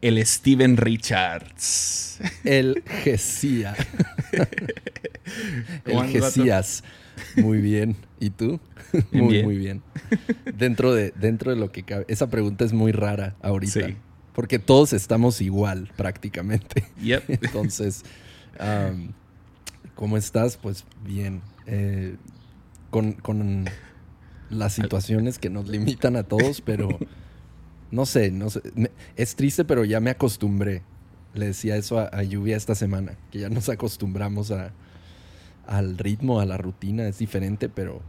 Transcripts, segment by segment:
el Steven Richards. El Gesía. el Gesías. Muy bien. ¿Y tú? muy, muy bien. Dentro de, dentro de lo que cabe. Esa pregunta es muy rara ahorita. Sí. Porque todos estamos igual, prácticamente. Yep. Entonces, ¿cómo estás? Pues bien. Eh, con, con las situaciones que nos limitan a todos, pero no sé, no sé. es triste, pero ya me acostumbré. Le decía eso a, Lluvia esta semana, que ya nos acostumbramos a, al ritmo, a la rutina. Es diferente, pero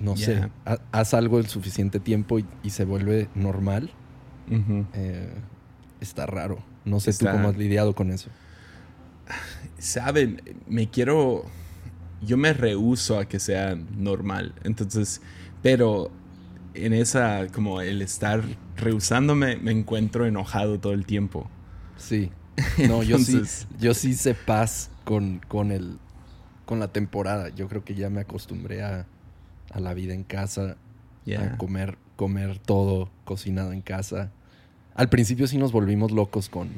no sé. haz algo el suficiente tiempo y, se vuelve normal. Eh, está raro. No sé tú cómo has lidiado con eso. Saben, me quiero. Yo me rehuso a que sea normal. Entonces, pero en esa, como el estar rehusándome, me encuentro enojado todo el tiempo. Sí. No, yo sí, yo sí sé paz con, con el, con la temporada. Yo creo que ya me acostumbré a, a la vida en casa, a comer, comer todo cocinado en casa. Al principio sí nos volvimos locos con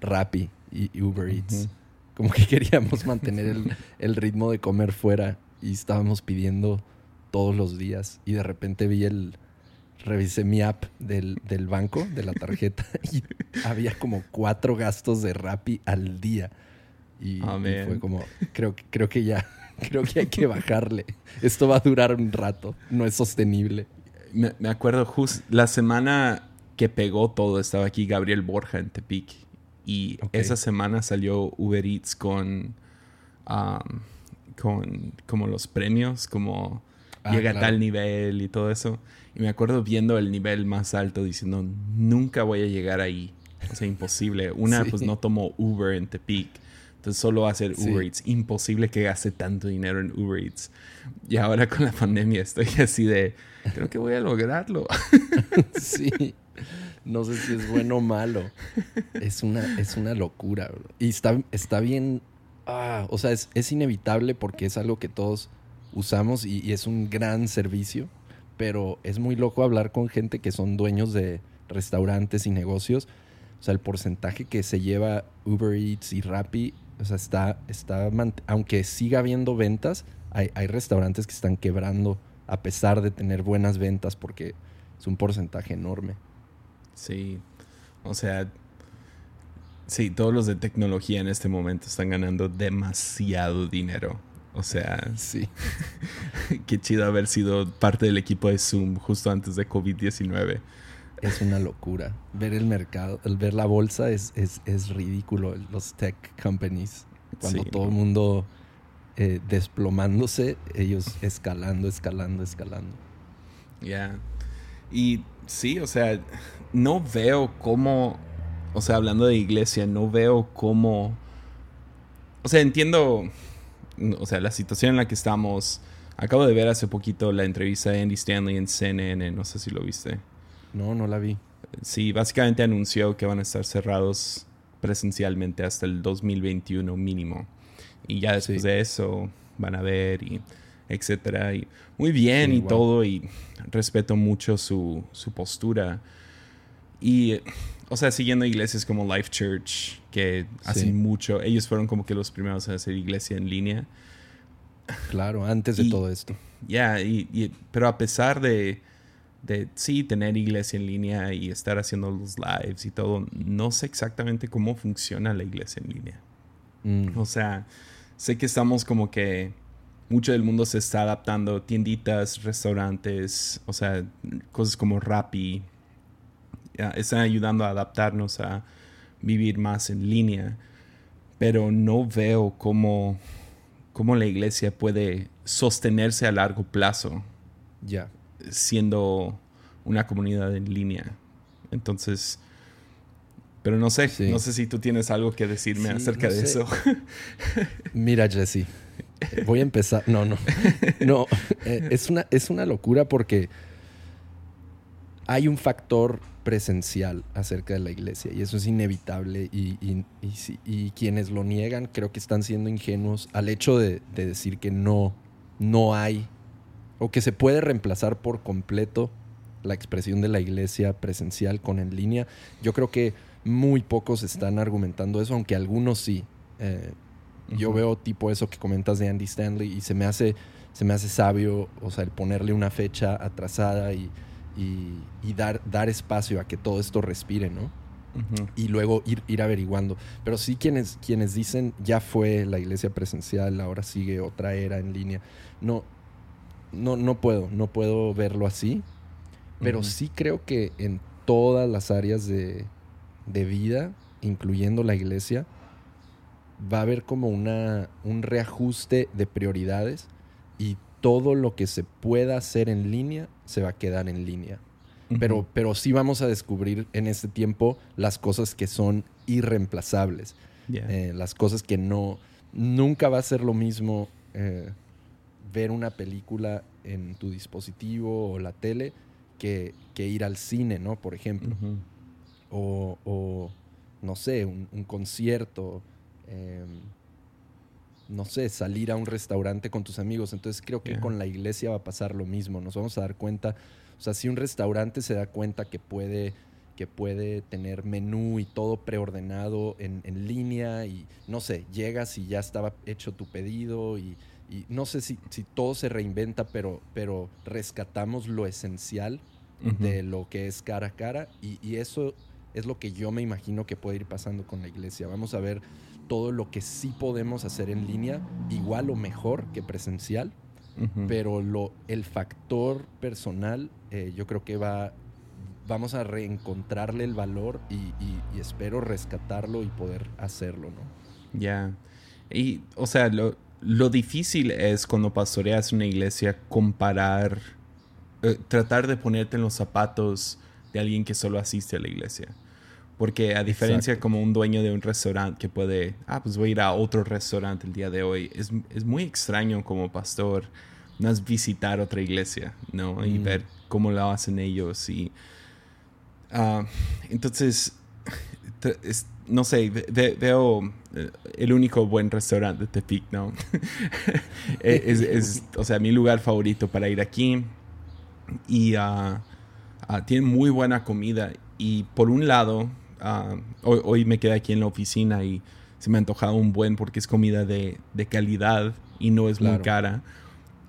Rappi y Uber Eats. Como que queríamos mantener el, el ritmo de comer fuera y estábamos pidiendo todos los días y de repente vi el, revisé mi app del, banco, de la tarjeta, y había como cuatro gastos de Rappi al día. Y, fue como, creo, creo que ya, creo que hay que bajarle. Esto va a durar un rato, no es sostenible. Me, acuerdo justo la semana que pegó todo, estaba aquí Gabriel Borja en Tepic. Y esa semana salió Uber Eats con, um, con como los premios, como Ah, llega a tal nivel y todo eso. Y me acuerdo viendo el nivel más alto diciendo, nunca voy a llegar ahí. O sea, imposible. Una, pues no tomo Uber en Tepic. Entonces solo va a ser Uber Eats. Imposible que gaste tanto dinero en Uber Eats. Y ahora con la pandemia estoy así de, creo que voy a lograrlo. sí. No sé si es bueno o malo. Es una, es una locura. Y está, está bien. Ah, o sea, es, es inevitable porque es algo que todos usamos y, es un gran servicio, pero es muy loco hablar con gente que son dueños de restaurantes y negocios. O sea, el porcentaje que se lleva Uber Eats y Rappi, o sea, está, está aunque siga habiendo ventas, hay, hay restaurantes que están quebrando a pesar de tener buenas ventas porque es un porcentaje enorme. Sí, o sea, sí, todos los de tecnología en este momento están ganando demasiado dinero. O sea, sí. Qué chido haber sido parte del equipo de Zoom justo antes de COVID-19. Es una locura. Ver el mercado, el ver la bolsa es, es, ridículo. Los tech companies, cuando todo el mundo eh, desplomándose, ellos escalando, escalando, escalando. Ya. Y sí, o sea, no veo cómo, o sea, hablando de iglesia, no veo cómo, o sea, entiendo o sea, la situación en la que estamos. Acabo de ver hace poquito la entrevista de Andy Stanley en CNN, no sé si lo viste. No, no la vi. Sí, básicamente anunció que van a estar cerrados presencialmente hasta el 2021 mínimo. Y ya después de eso van a ver y etcétera. Y muy bien y todo y respeto mucho su, su postura. Y, o sea, siguiendo iglesias como Life Church, que hacen mucho, ellos fueron como que los primeros a hacer iglesia en línea. Claro, antes de todo esto. Ya, y, pero a pesar de, de, sí, tener iglesia en línea y estar haciendo los lives y todo, no sé exactamente cómo funciona la iglesia en línea. Mm. O sea, sé que estamos como que mucho del mundo se está adaptando, tienditas, restaurantes, o sea, cosas como Rappi, están ayudando a adaptarnos a vivir más en línea, pero no veo cómo, cómo la iglesia puede sostenerse a largo plazo. Ya. Siendo una comunidad en línea. Entonces, pero no sé, no sé si tú tienes algo que decirme acerca de eso. Mira, Jesse, voy a empezar. No, no. No, eh, es, una, es una locura porque hay un factor presencial acerca de la iglesia y eso es inevitable y, quienes lo niegan creo que están siendo ingenuos al hecho de, decir que no, no hay o que se puede reemplazar por completo la expresión de la iglesia presencial con en línea. Yo creo que muy pocos están argumentando eso, aunque algunos sí. Eh, yo veo tipo eso que comentas de Andy Stanley y se me hace, se me hace sabio, o sea, el ponerle una fecha atrasada y, y, dar, dar espacio a que todo esto respire, ¿no? Y luego ir, ir averiguando. Pero sí quienes, quienes dicen, ya fue la iglesia presencial, ahora sigue otra era en línea. No, no, no puedo, no puedo verlo así. Pero sí creo que en todas las áreas de, de vida, incluyendo la iglesia, va a haber como una, un reajuste de prioridades y todo lo que se pueda hacer en línea se va a quedar en línea. pero, pero sí vamos a descubrir en este tiempo las cosas que son irreemplazables. Eh, las cosas que no... Nunca va a ser lo mismo eh, ver una película en tu dispositivo o la tele que, ir al cine, ¿no? Por ejemplo. o, no sé, un, un concierto Em, no sé, salir a un restaurante con tus amigos. Entonces creo que con la iglesia va a pasar lo mismo. Nos vamos a dar cuenta, o sea, si un restaurante se da cuenta que puede, que puede tener menú y todo preordenado en, línea y no sé, llegas y ya estaba hecho tu pedido y, no sé si, si, todo se reinventa, pero, pero rescatamos lo esencial de lo que es cara a cara y, y eso es lo que yo me imagino que puede ir pasando con la iglesia. Vamos a ver todo lo que sí podemos hacer en línea, igual o mejor que presencial, pero lo, el factor personal eh, yo creo que va, vamos a reencontrarle el valor y, espero rescatarlo y poder hacerlo, ¿no? Ya. Y, o sea, lo, lo, difícil es cuando pastoreas una iglesia comparar, eh, tratar de ponerte en los zapatos de alguien que solo asiste a la iglesia. Porque a diferencia como un dueño de un restaurante que puede, ah, pues voy a ir a otro restaurante el día de hoy, es, es muy extraño como pastor no es visitar otra iglesia, ¿no? Y mm. ver cómo lo hacen ellos. Y, uh, entonces, no sé, veo eh, el único buen restaurante de Tepic, ¿no? es, es, o sea, mi lugar favorito para ir aquí. Y uh, uh, tiene muy buena comida. Y por un lado, Ah, hoy, me quedé aquí en la oficina y se me ha antojado un buen porque es comida de, calidad y no es muy cara.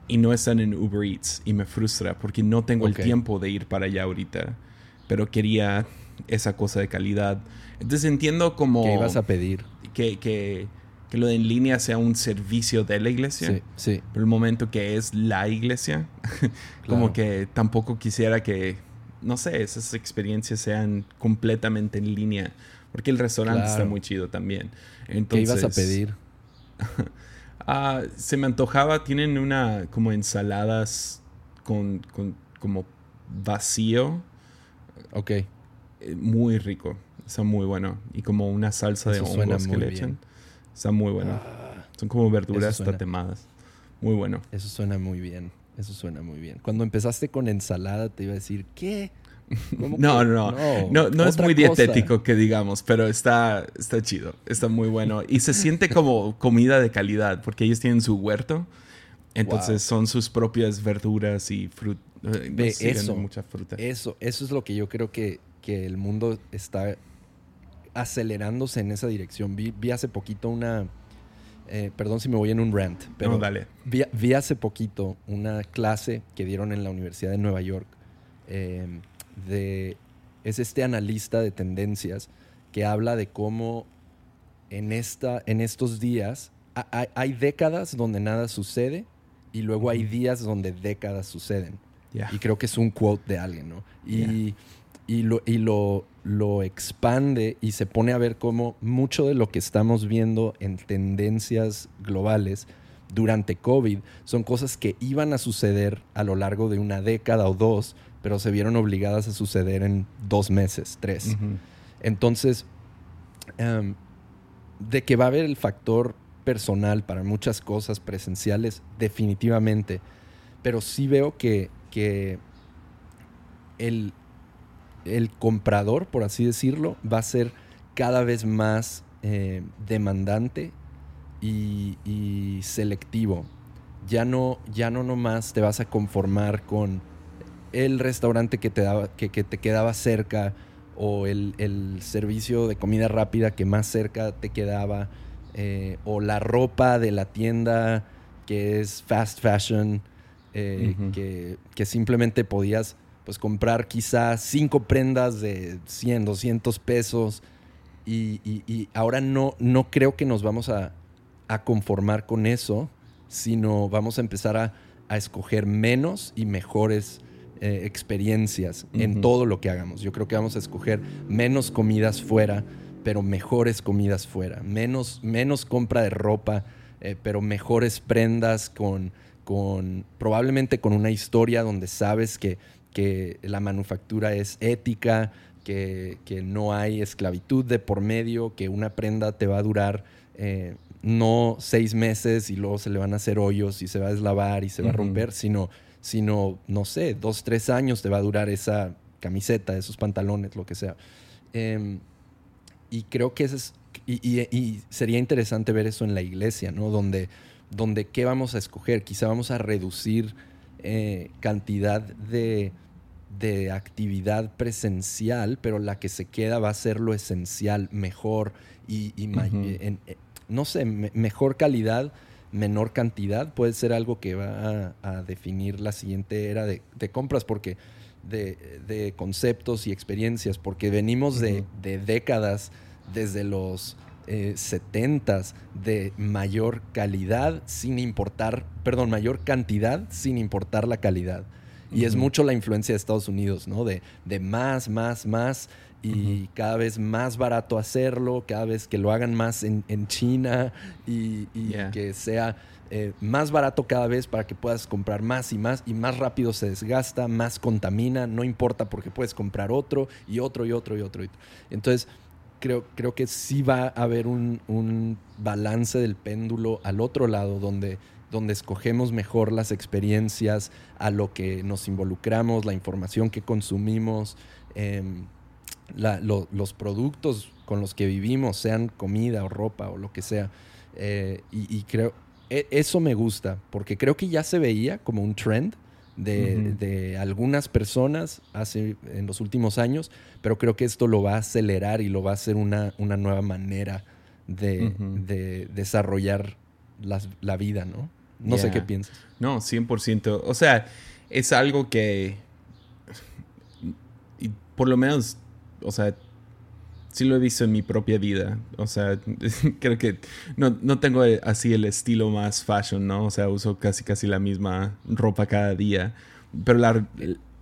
Y no están en Uber Eats y me frustra porque no tengo el tiempo de ir para allá ahorita. Pero quería esa cosa de calidad. Entonces entiendo como... ¿Qué ibas a pedir? Que, que, que, lo de en línea sea un servicio de la iglesia. Sí, sí. Pero el momento que es la iglesia, como que tampoco quisiera que no sé, esas experiencias sean completamente en línea. Porque el restaurante está muy chido también. Entonces, ¿Qué ibas a pedir? Ah, se me antojaba, tienen una como ensaladas con, como vacío. Ok. Eh, muy rico. Está muy bueno. Y como una salsa de hongos que le echan. Está muy bueno. Ah, Son como verduras tatemadas. Muy bueno. Eso suena muy bien. Eso suena muy bien. Cuando empezaste con ensalada te iba a decir, ¿qué? No, no, no, no, es muy dietético que digamos, pero está, está chido, está muy bueno y se siente como comida de calidad porque ellos tienen su huerto, entonces son sus propias verduras y fruta. Eh, eso, mucha fruta. Eso, eso es lo que yo creo que, que el mundo está acelerándose en esa dirección. Vi, vi hace poquito una, eh, perdón si me voy en un rant, pero dale. Vi, hace poquito una clase que dieron en la Universidad de Nueva York. Em, de, es este analista de tendencias que habla de cómo en, esta, en estos días hay, décadas donde nada sucede y luego hay días donde décadas suceden. Y creo que es un quote de alguien, ¿no? Y, y, lo, y lo, lo expande y se pone a ver cómo mucho de lo que estamos viendo en tendencias globales durante COVID son cosas que iban a suceder a lo largo de una década o dos, pero se vieron obligadas a suceder en dos meses, tres. Entonces, em, de que va a haber el factor personal para muchas cosas presenciales, definitivamente, pero sí veo que, que el, el comprador, por así decirlo, va a ser cada vez más eh, demandante y, selectivo. Ya no, ya no nomás te vas a conformar con el restaurante que te, daba, que, te quedaba cerca o el, servicio de comida rápida que más cerca te quedaba, eh, o la ropa de la tienda que es fast fashion, eh, que, simplemente podías pues, comprar quizás cinco prendas de 100, 200 pesos. Y, ahora no, no creo que nos vamos a, conformar con eso, sino vamos a empezar a, a escoger menos y mejores eh, experiencias en todo lo que hagamos. Yo creo que vamos a escoger menos comidas fuera, pero mejores comidas fuera. Menos, menos compra de ropa, eh, pero mejores prendas con, con probablemente con una historia donde sabes que, que la manufactura es ética, que, que, no hay esclavitud de por medio, que una prenda te va a durar eh, no seis meses y luego se le van a hacer hoyos y se va a deslavar y se va a romper, sino sino, no sé, dos, tres años te va a durar esa camiseta, esos pantalones, lo que sea. Em, y creo que eso es, y, sería interesante ver eso en la iglesia, ¿no? Donde, donde qué vamos a escoger, quizá vamos a reducir eh, cantidad de, de actividad presencial, pero la que se queda va a ser lo esencial, mejor y, eh, no sé, mejor calidad menor cantidad puede ser algo que va a, definir la siguiente era de, compras, porque de, conceptos y experiencias, porque venimos de, décadas desde los eh, 70 de mayor calidad sin importar, perdón, mayor cantidad sin importar la calidad. Y es mucho la influencia de Estados Unidos, ¿no? De, de más, más, más y cada vez más barato hacerlo, cada vez que lo hagan más en, China y, que sea eh, más barato cada vez para que puedas comprar más y más y más rápido se desgasta, más contamina, no importa porque puedes comprar otro y otro y otro y otro. Entonces, creo, creo que sí va a haber un, un balance del péndulo al otro lado donde donde escogemos mejor las experiencias, a lo que nos involucramos, la información que consumimos. Em, los productos con los que vivimos, sean comida o ropa o lo que sea. Eh, y, creo, e, eso me gusta, porque creo que ya se veía como un trend de, algunas personas hace, en los últimos años, pero creo que esto lo va a acelerar y lo va a hacer una, una nueva manera de, desarrollar la vida, ¿no? No sé qué piensas. No, 100%. O sea, es algo que, por lo menos o sea, sí lo he visto en mi propia vida. O sea, creo que no, no, tengo así el estilo más fashion, ¿no? O sea, uso casi casi la misma ropa cada día. Pero la,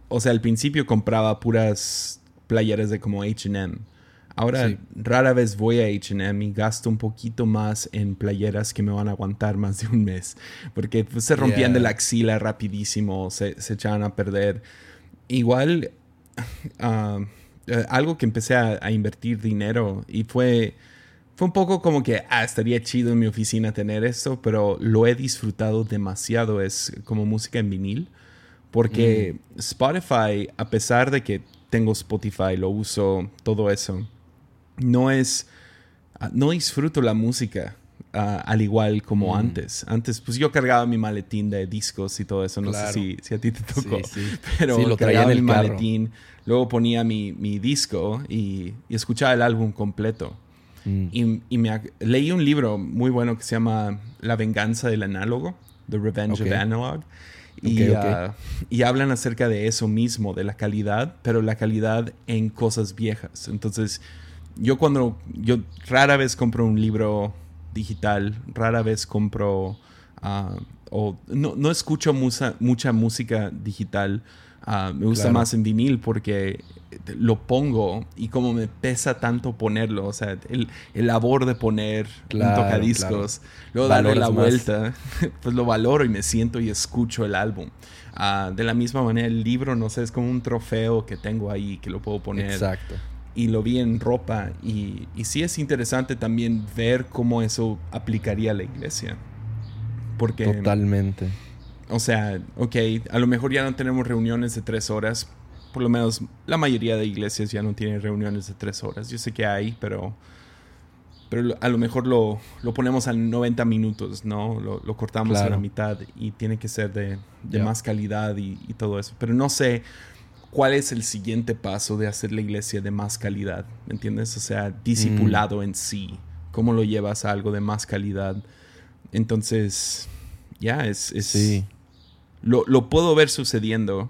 o sea, al principio compraba puras playeras de como HM. Ahora rara vez voy a HM y gasto un poquito más en playeras que me van a aguantar más de un mes. Porque pues, se rompían de la axila rapidísimo, se, se echaban a perder. Igual, uh, eh, algo que empecé a, invertir dinero y fue, fue un poco como que, ah, estaría chido en mi oficina tener esto, pero lo he disfrutado demasiado, es como música en vinil, porque mm. Spotify, a pesar de que tengo Spotify, lo uso, todo eso, no es, ah, no disfruto la música. Al igual como mm. antes. Antes, pues yo cargaba mi maletín de discos y todo eso. No sé si, si, a ti te tocó. Pero lo cargaba en el maletín. Luego ponía mi, mi disco y, y, escuchaba el álbum completo. Mm. Y, y, me leí un libro muy bueno que se llama La venganza del análogo, The Revenge of Analog. Y, ah, y, hablan acerca de eso mismo, de la calidad, pero la calidad en cosas viejas. Entonces, yo cuando, yo rara vez compro un libro digital, rara vez compro ah, o no, no escucho mucha música digital Ah, me gusta más en vinil porque lo pongo y como me pesa tanto ponerlo, o sea, el, el labor de poner un tocadiscos, luego darle la vuelta, pues lo valoro y me siento y escucho el álbum. Ah, de la misma manera, el libro, no sé, es como un trofeo que tengo ahí que lo puedo poner. Exacto. Y lo vi en ropa y, y sí es interesante también ver cómo eso aplicaría a la iglesia. Porque... Totalmente o sea, ok, a lo mejor ya no tenemos reuniones de tres horas. Por lo menos la mayoría de iglesias ya no tienen reuniones de tres horas. Yo sé que hay, pero, pero a lo mejor lo, lo ponemos a 90 minutos, ¿no? Lo, lo cortamos a la mitad y tiene que ser de, de más calidad y, y, todo eso. Pero no sé ¿cuál es el siguiente paso de hacer la iglesia de más calidad? ¿Me entiendes? O sea, discipulado mm. en sí. ¿Cómo lo llevas a algo de más calidad? Entonces, ya, es, es... Sí. Lo, lo, puedo ver sucediendo,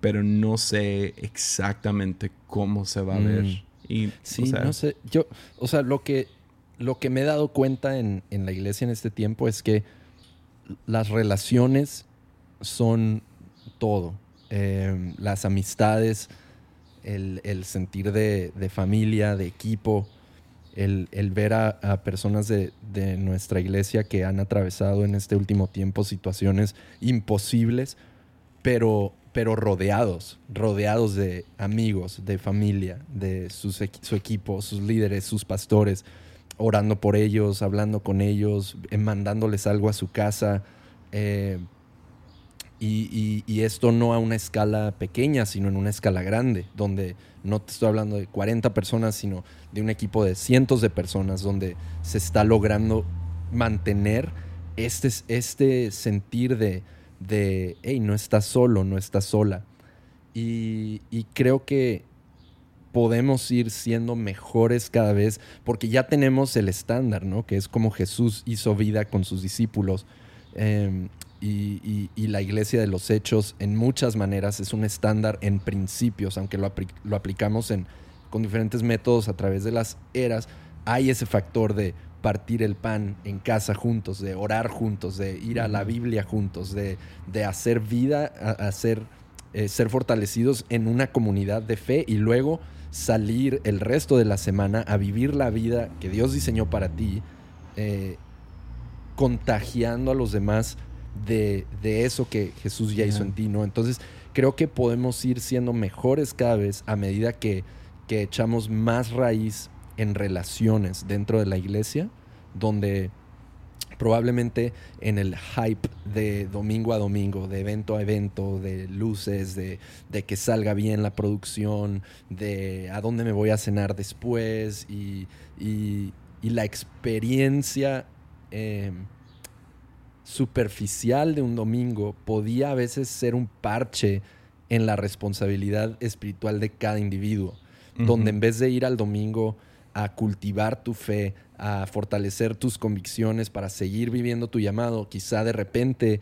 pero no sé exactamente cómo se va a ver. Mm. Y, sí, no sé. Yo, o sea, lo que, lo que me he dado cuenta en, en la iglesia en este tiempo es que las relaciones son todo. Em, las amistades, el, sentir de, familia, de equipo, el, ver a, personas de, nuestra iglesia que han atravesado en este último tiempo situaciones imposibles, pero, pero rodeados, rodeados de amigos, de familia, de su equipo, sus líderes, sus pastores, orando por ellos, hablando con ellos, eh, mandándoles algo a su casa. Eh, y, esto no a una escala pequeña, sino en una escala grande, donde no te estoy hablando de 40 personas, sino de un equipo de cientos de personas, donde se está logrando mantener este, este sentir de, de, hey, no estás solo, no estás sola. Y, y creo que podemos ir siendo mejores cada vez, porque ya tenemos el estándar, ¿no? Que es como Jesús hizo vida con sus discípulos. Em, y, la iglesia de los hechos en muchas maneras es un estándar en principios, aunque lo, lo aplicamos en, con diferentes métodos a través de las eras, hay ese factor de partir el pan en casa juntos, de orar juntos, de ir a la Biblia juntos, de, de hacer vida, hacer, eh, ser fortalecidos en una comunidad de fe y luego salir el resto de la semana a vivir la vida que Dios diseñó para ti, eh, contagiando a los demás de, eso que Jesús ya hizo en ti, ¿no? Entonces, creo que podemos ir siendo mejores cada vez a medida que, que echamos más raíz en relaciones dentro de la iglesia, donde probablemente en el hype de domingo a domingo, de evento a evento, de luces, de, que salga bien la producción, de a dónde me voy a cenar después y, la experiencia eh, superficial de un domingo podía a veces ser un parche en la responsabilidad espiritual de cada individuo, donde en vez de ir al domingo a cultivar tu fe, a fortalecer tus convicciones para seguir viviendo tu llamado, quizá de repente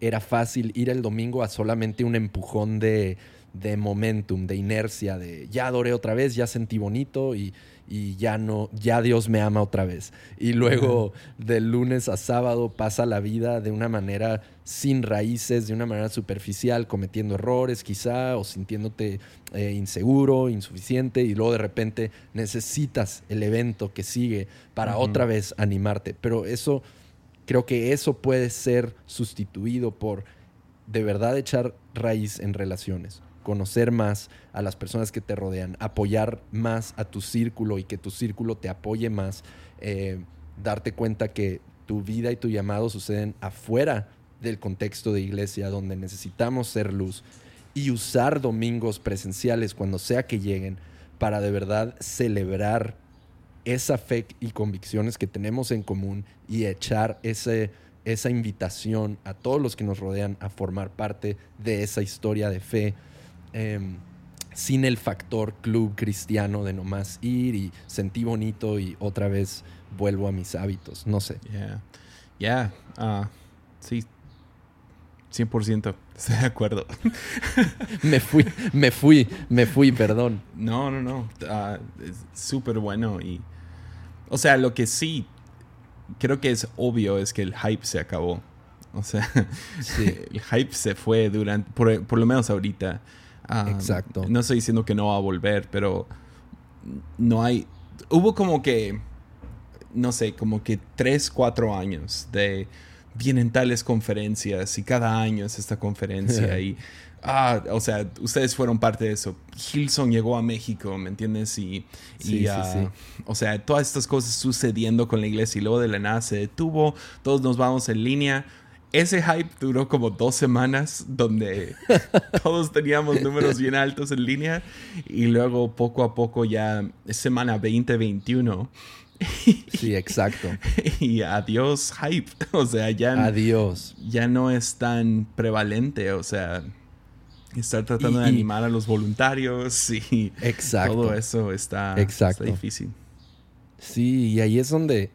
era fácil ir el domingo a solamente un empujón de, de momentum, de inercia, de ya adoré otra vez, ya sentí bonito y, y ya no, ya Dios me ama otra vez. Y luego de lunes a sábado pasa la vida de una manera sin raíces, de una manera superficial, cometiendo errores quizá o sintiéndote eh, inseguro, insuficiente y luego de repente necesitas el evento que sigue para otra vez animarte. Pero eso, creo que eso puede ser sustituido por de verdad echar raíz en relaciones conocer más a las personas que te rodean, apoyar más a tu círculo y que tu círculo te apoye más, eh, darte cuenta que tu vida y tu llamado suceden afuera del contexto de iglesia donde necesitamos ser luz y usar domingos presenciales cuando sea que lleguen para de verdad celebrar esa fe y convicciones que tenemos en común y echar ese, esa invitación a todos los que nos rodean a formar parte de esa historia de fe Em, sin el factor club cristiano de nomás ir y sentí bonito y otra vez vuelvo a mis hábitos. No sé. Yeah. yeah. sí, 100%, estoy de acuerdo. me fui, me fui, me fui, perdón. No, no, no. Uh, es súper bueno y... O sea, lo que sí creo que es obvio es que el hype se acabó. O sea, el hype se fue durante, por, por lo menos ahorita. Ah, Exacto. No estoy diciendo que no va a volver, pero no hay. Hubo como que, no sé, como que tres, cuatro años de vienen tales conferencias y cada año es esta conferencia y. Ah, o sea, ustedes fueron parte de eso. Hilson llegó a México, ¿me entiendes? Y, sí, ah, sí, o sea, todas estas cosas sucediendo con la iglesia y luego de la nada se detuvo, todos nos vamos en línea ese hype duró como dos semanas donde todos teníamos números bien altos en línea y luego poco a poco ya semana 2021. Sí, exacto. y adiós hype, o sea, ya adiós. Ya no es tan prevalente, o sea, Estar tratando de animar a los voluntarios y exacto, todo eso está, está difícil. Sí, y ahí es donde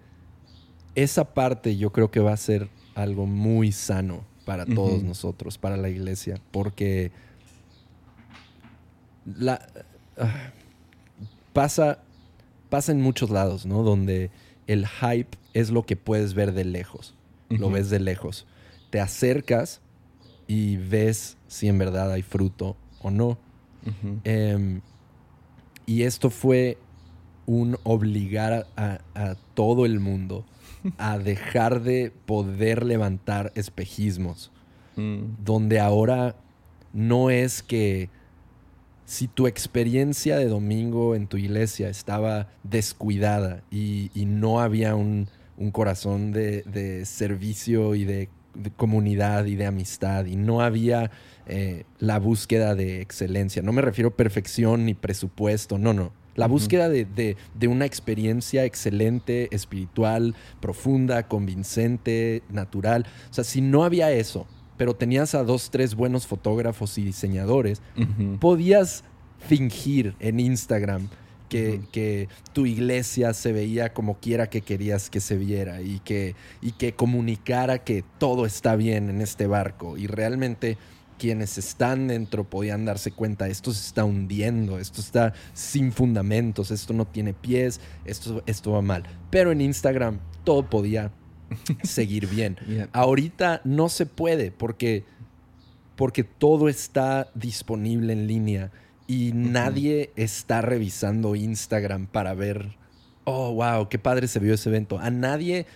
esa parte yo creo que va a ser algo muy sano para todos nosotros, para la iglesia, porque la, ah, pasa, pasa en muchos lados, ¿no? Donde el hype es lo que puedes ver de lejos, lo ves de lejos. Te acercas y ves si en verdad hay fruto o no. Em, y esto fue un obligar a, todo el mundo a dejar de poder levantar espejismos. Mm. Donde ahora no es que si tu experiencia de domingo en tu iglesia estaba descuidada y, no había un, corazón de, servicio y de, comunidad y de amistad y no había eh, la búsqueda de excelencia, no me refiero a perfección ni presupuesto, no, no. La búsqueda de, una experiencia excelente, espiritual, profunda, convincente, natural. O sea, si no había eso, pero tenías a dos, tres buenos fotógrafos y diseñadores, podías fingir en Instagram que, que, tu iglesia se veía como quiera que querías que se viera y que, y que comunicara que todo está bien en este barco. Y realmente quienes están dentro podían darse cuenta, esto se está hundiendo, esto está sin fundamentos, esto no tiene pies, esto, esto va mal. Pero en Instagram todo podía seguir bien. Ahorita no se puede porque, porque todo está disponible en línea y nadie está revisando Instagram para ver, oh, wow, qué padre se vio ese evento. A nadie...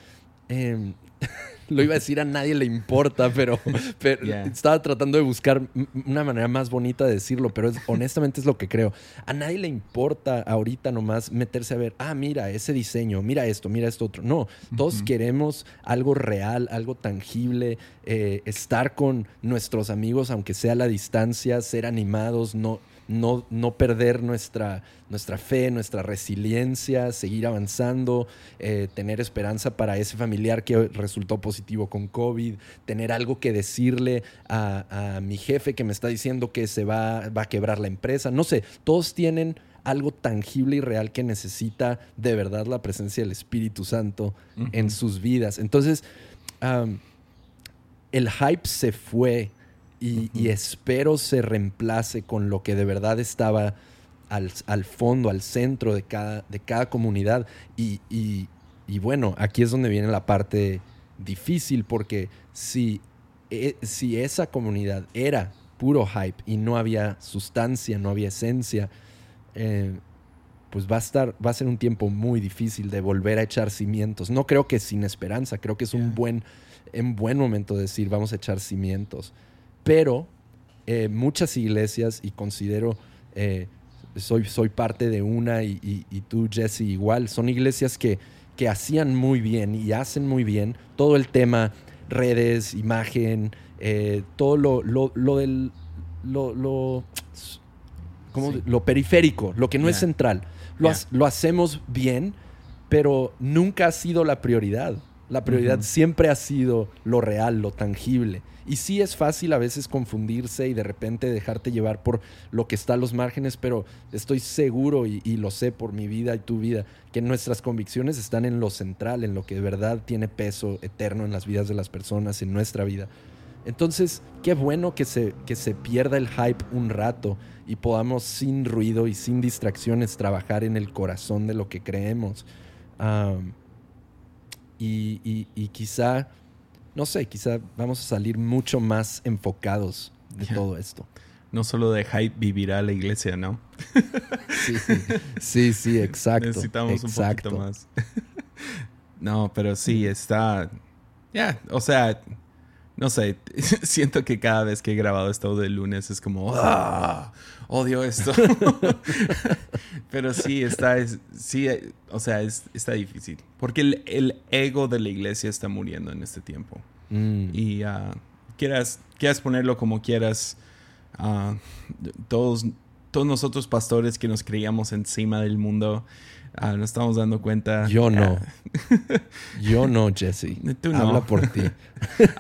Em, lo iba a decir a nadie le importa, pero, estaba tratando de buscar una manera más bonita de decirlo, pero honestamente es lo que creo. A nadie le importa ahorita nomás meterse a ver, ah, mira, ese diseño, mira esto, mira esto otro. No, todos queremos algo real, algo tangible, eh, estar con nuestros amigos, aunque sea a la distancia, ser animados, no no, no perder nuestra, nuestra fe, nuestra resiliencia, seguir avanzando, eh, tener esperanza para ese familiar que resultó positivo con COVID, tener algo que decirle a, mi jefe que me está diciendo que se va, va a quebrar la empresa. No sé, todos tienen algo tangible y real que necesita de verdad la presencia del Espíritu Santo en sus vidas. Entonces, el hype se fue y, espero se reemplace con lo que de verdad estaba al, fondo, al centro de cada, de cada comunidad. Y, bueno, aquí es donde viene la parte difícil, porque si, e, si esa comunidad era puro hype y no había sustancia, no había esencia, eh, pues va a estar, va a ser un tiempo muy difícil de volver a echar cimientos. No creo que sin esperanza, creo que es un buen, un buen momento de decir vamos a echar cimientos. Pero eh, muchas iglesias, y considero, eh, soy, soy parte de una y, tú, Jesse, igual, son iglesias que, que hacían muy bien y hacen muy bien todo el tema redes, imagen, eh, todo lo, lo, del... Lo, lo, lo periférico, lo que no es central. Lo, lo, hacemos bien, pero nunca ha sido la prioridad. La prioridad siempre ha sido lo real, lo tangible. Y sí es fácil a veces confundirse y de repente dejarte llevar por lo que está a los márgenes, pero estoy seguro y, lo sé por mi vida y tu vida, que nuestras convicciones están en lo central, en lo que de verdad tiene peso eterno en las vidas de las personas, en nuestra vida. Entonces, qué bueno que se, que se pierda el hype un rato y podamos sin ruido y sin distracciones trabajar en el corazón de lo que creemos. Y, y quizá no sé, quizá vamos a salir mucho más enfocados de todo esto. No solo de hype vivirá la iglesia, ¿no? sí, sí, exacto. Necesitamos un poquito más. no, pero sí, está... Ya, o sea, no sé, siento que cada vez que he grabado esto de lunes es como, ¡ah! Odio esto. Pero sí, está, sí, o sea, está difícil. Porque el, ego de la iglesia está muriendo en este tiempo. Mm. Y uh, quieras, quieras ponerlo como quieras, uh, todos todos nosotros pastores que nos creíamos encima del mundo, Ah, nos estamos dando cuenta. Yo no. Yo no, Jesse. Tú no. Habla por ti.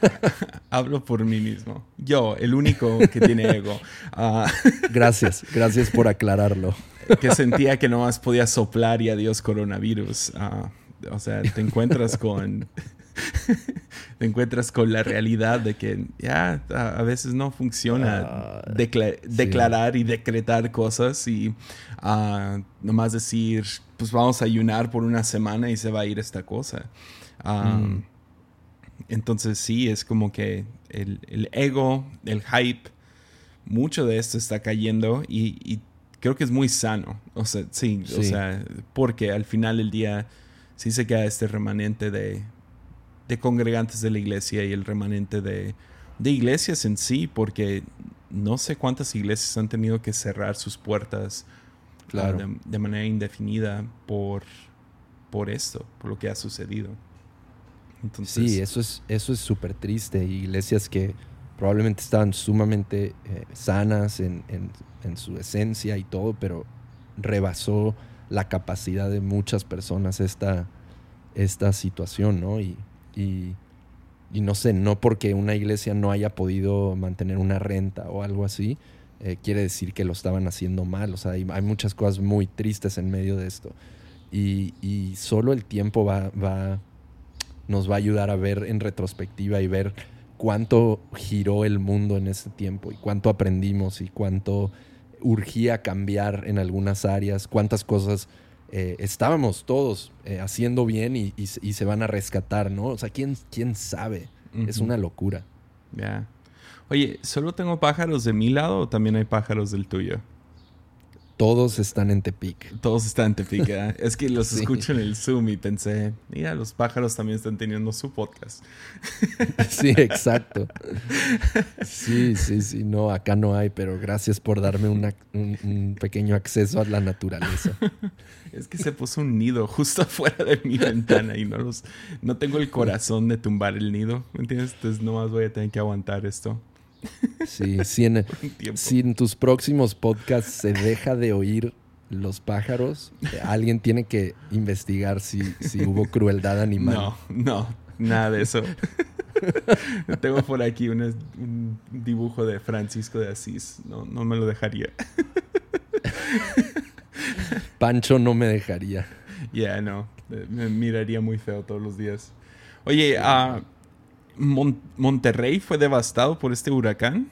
Hablo por mí mismo. Yo, el único que tiene ego. Ah, gracias, gracias por aclararlo. que sentía que no más podía soplar y adiós coronavirus. Ah, o sea, te encuentras con te encuentras con la realidad de que ya a, veces no funciona declarar y decretar cosas y nomás decir pues vamos a ayunar por una semana y se va a ir esta cosa. Mm. Entonces sí, es como que el, ego, el hype, mucho de esto está cayendo y, creo que es muy sano. O sea, sí, o sea, porque al final del día sí se queda este remanente de, de congregantes de la iglesia y el remanente de, de iglesias en sí, porque no sé cuántas iglesias han tenido que cerrar sus puertas de, manera indefinida por, por esto, por lo que ha sucedido. Entonces, sí, eso es eso es súper triste. Iglesias que probablemente estaban sumamente eh, sanas en, su esencia y todo, pero rebasó la capacidad de muchas personas esta, esta situación, ¿no? Y, y, no sé, no porque una iglesia no haya podido mantener una renta o algo así, eh, quiere decir que lo estaban haciendo mal. O sea, hay, muchas cosas muy tristes en medio de esto. Y, y solo el tiempo va, nos va a ayudar a ver en retrospectiva y ver cuánto giró el mundo en ese tiempo y cuánto aprendimos y cuánto urgía cambiar en algunas áreas, cuántas cosas eh, estábamos todos eh, haciendo bien y, y, se van a rescatar, ¿no? O sea, ¿quién, quién sabe? Es una locura. Ya. Oye, ¿solo tengo pájaros de mi lado o también hay pájaros del tuyo? Todos están en Tepic. Todos están en Tepic, ¿eh? Es que los escucho en el Zoom y pensé, mira, los pájaros también están teniendo su podcast. Sí, exacto. Sí, sí, sí. No, acá no hay, pero gracias por darme un, pequeño acceso a la naturaleza. Es que se puso un nido justo afuera de mi ventana y no los, no tengo el corazón de tumbar el nido, ¿me entiendes? Entonces nomás voy a tener que aguantar esto. Sí, si en, tus próximos podcasts se deja de oír los pájaros, alguien tiene que investigar si, hubo crueldad animal. No, no, nada de eso. Tengo por aquí un, dibujo de Francisco de Asís. No, no me lo dejaría. Pancho no me dejaría. Ya, no. Me miraría muy feo todos los días. Oye, uh, Monterrey fue devastado por este huracán.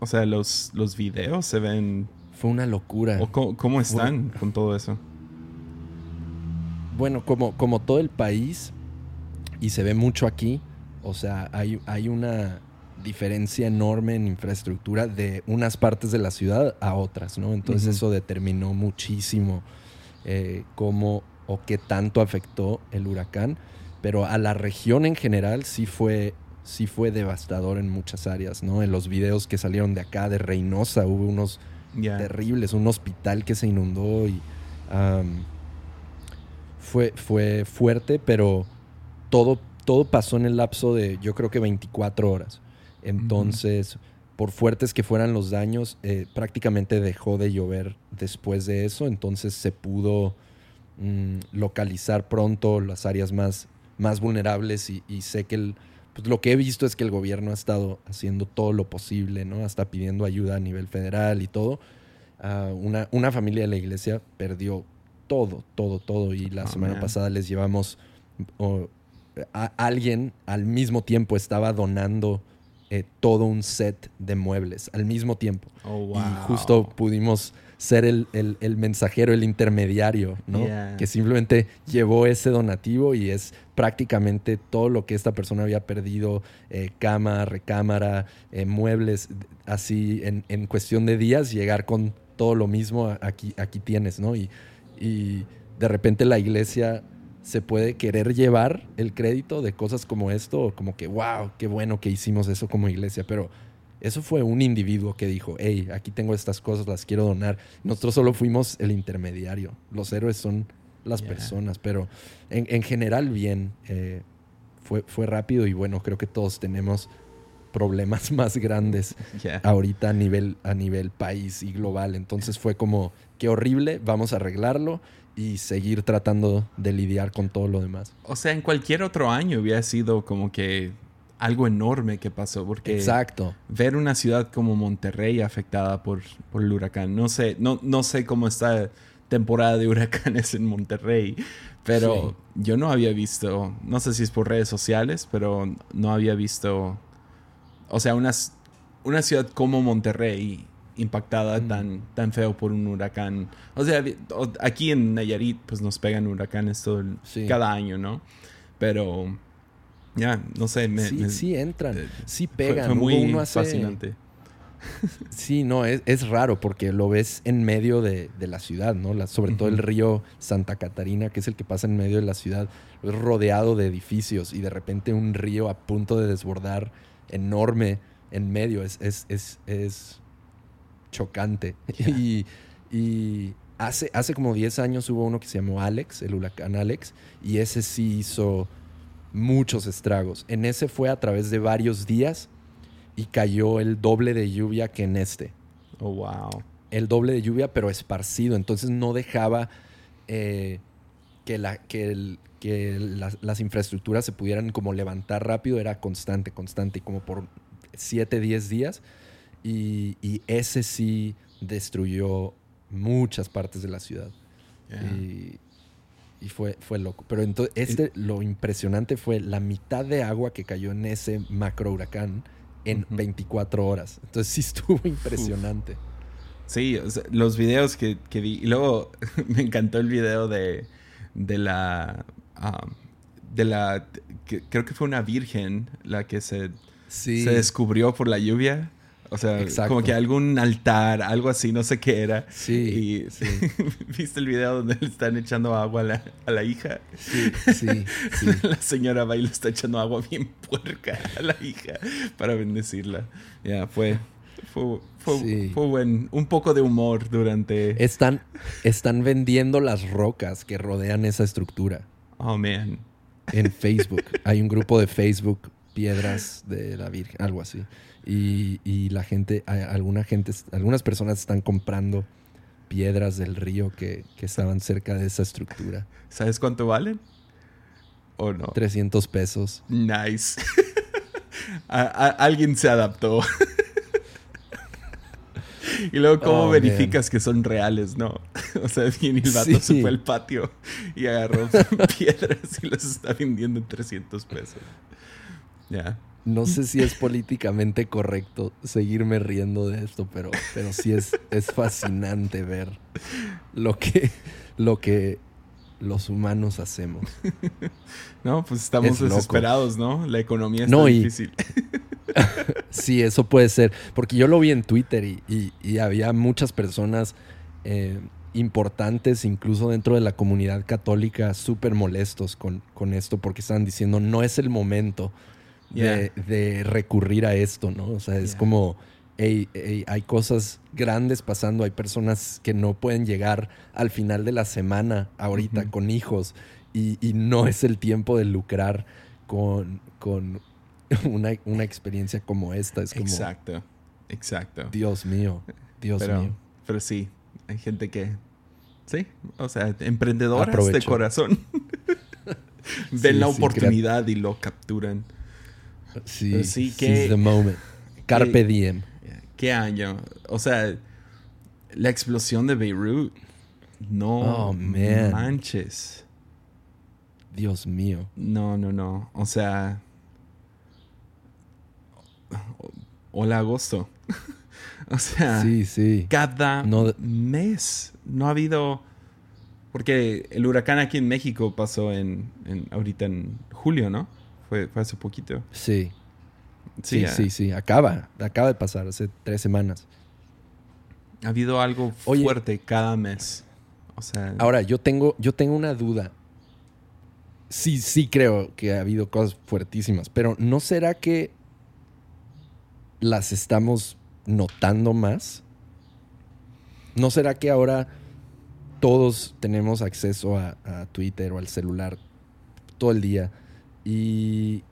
O sea, los, los videos se ven. Fue una locura. cómo, están con todo eso? Bueno, como, como todo el país, y se ve mucho aquí, o sea, hay, hay una diferencia enorme en infraestructura de unas partes de la ciudad a otras, ¿no? Entonces eso determinó muchísimo eh, cómo o qué tanto afectó el huracán pero a la región en general sí fue, sí fue devastador en muchas áreas, ¿no? En los videos que salieron de acá, de Reynosa, hubo unos terribles, un hospital que se inundó y fue, fue fuerte, pero todo, todo pasó en el lapso de, yo creo que 24 horas. Entonces, por fuertes que fueran los daños, eh, prácticamente dejó de llover después de eso, entonces se pudo mm, localizar pronto las áreas más más vulnerables y, sé que el, pues lo que he visto es que el gobierno ha estado haciendo todo lo posible, ¿no? Hasta pidiendo ayuda a nivel federal y todo. Ah, una, una, familia de la iglesia perdió todo, todo, todo. Y la oh, semana pasada les llevamos a alguien al mismo tiempo estaba donando eh, todo un set de muebles al mismo tiempo. Oh, y justo pudimos ser el, mensajero, el intermediario, ¿no? Que simplemente llevó ese donativo y es prácticamente todo lo que esta persona había perdido, eh, cama, recámara, eh, muebles, así en, cuestión de días, llegar con todo lo mismo, aquí, aquí tienes, ¿no? Y, y de repente la iglesia se puede querer llevar el crédito de cosas como esto, como que, wow, qué bueno que hicimos eso como iglesia, pero eso fue un individuo que dijo, hey, aquí tengo estas cosas, las quiero donar. Nosotros solo fuimos el intermediario. Los héroes son las personas, pero en, general bien. Eh, fue, fue rápido y bueno, creo que todos tenemos problemas más grandes ahorita a nivel, a nivel país y global. Entonces fue como, qué horrible, vamos a arreglarlo y seguir tratando de lidiar con todo lo demás. O sea, en cualquier otro año hubiera sido como que algo enorme que pasó, porque Exacto. ver una ciudad como Monterrey afectada por, por el huracán, no sé, no, no sé cómo está temporada de huracanes en Monterrey, pero yo no había visto, no sé si es por redes sociales, pero no había visto, o sea, una, una ciudad como Monterrey impactada mm. tan, tan feo por un huracán. O sea, aquí en Nayarit pues nos pegan huracanes todo cada año, ¿no? Pero ya, no sé, me, sí, sí entran, eh, sí pegan. Fue, muy fascinante. Sí, no, es, raro porque lo ves en medio de, la ciudad, ¿no? sobre todo el río Santa Catarina, que es el que pasa en medio de la ciudad, es rodeado de edificios y de repente un río a punto de desbordar enorme en medio. Es, es, es, chocante. Y, y, hace, hace como 10 años hubo uno que se llamó Alex, el huracán Alex, y ese sí hizo muchos estragos. En ese fue a través de varios días y cayó el doble de lluvia que en este. Oh, wow. El doble de lluvia, pero esparcido. Entonces no dejaba eh, que, la, que, que las, infraestructuras se pudieran como levantar rápido. Era constante, constante. Y como por 7, 10 días. Y, ese sí destruyó muchas partes de la ciudad. Y, fue, fue loco. Pero entonces, este, lo impresionante fue la mitad de agua que cayó en ese macro huracán en 24 horas. Entonces sí estuvo impresionante. Sí, los videos que, vi. Y luego me encantó el video de, de la. Um, de la. creo que fue una virgen la que se, se descubrió por la lluvia. O sea, como que algún altar, algo así, no sé qué era. Sí. Y viste el video donde le están echando agua a la, a la hija. Sí, sí, la señora va y le está echando agua bien puerca a la hija para bendecirla. Ya, fue. Fue, fue, fue, buen. Un poco de humor durante. Están, están vendiendo las rocas que rodean esa estructura. Oh, man. En Facebook. Hay un grupo de Facebook, Piedras de la Virgen, algo así. Y, la gente, alguna gente, algunas personas están comprando piedras del río que, estaban cerca de esa estructura. ¿Sabes cuánto valen? ¿O no? 300 pesos. Nice. alguien se adaptó. y luego, ¿cómo oh, verificas que son reales, no? o sea, alguien el vato se fue al patio y agarró piedras y las está vendiendo en 300 pesos. Ya. No sé si es políticamente correcto seguirme riendo de esto, pero, pero sí es, es fascinante ver lo que, lo que los humanos hacemos. No, pues estamos desesperados, ¿no? La economía está difícil. sí, eso puede ser. Porque yo lo vi en Twitter y, había muchas personas eh, importantes, incluso dentro de la comunidad católica, súper molestos con, con esto porque estaban diciendo no es el momento de, recurrir a esto, ¿no? O sea, es como, hay cosas grandes pasando, hay personas que no pueden llegar al final de la semana ahorita con hijos y, no es el tiempo de lucrar con, con una, experiencia como esta. Es como, exacto, exacto. Dios mío, Dios mío. Pero sí, hay gente que, sí, o sea, emprendedoras de corazón. Ven la oportunidad y lo capturan. Sí, sí que, the moment. Carpe diem. ¿Qué año? O sea, la explosión de Beirut. No oh, manches. Dios mío. No, no, no. O sea. Hola, agosto. o sea. Sí, sí. Cada mes. No ha habido. Porque el huracán aquí en México pasó en, en ahorita en julio, ¿no? Fue, hace poquito. Sí. Sí, sí, sí, Acaba, acaba de pasar hace tres semanas. Ha habido algo fuerte cada mes. O sea. Ahora, yo tengo, yo tengo una duda. Sí, sí creo que ha habido cosas fuertísimas, pero ¿no será que las estamos notando más? ¿No será que ahora todos tenemos acceso a Twitter o al celular todo el día? Y,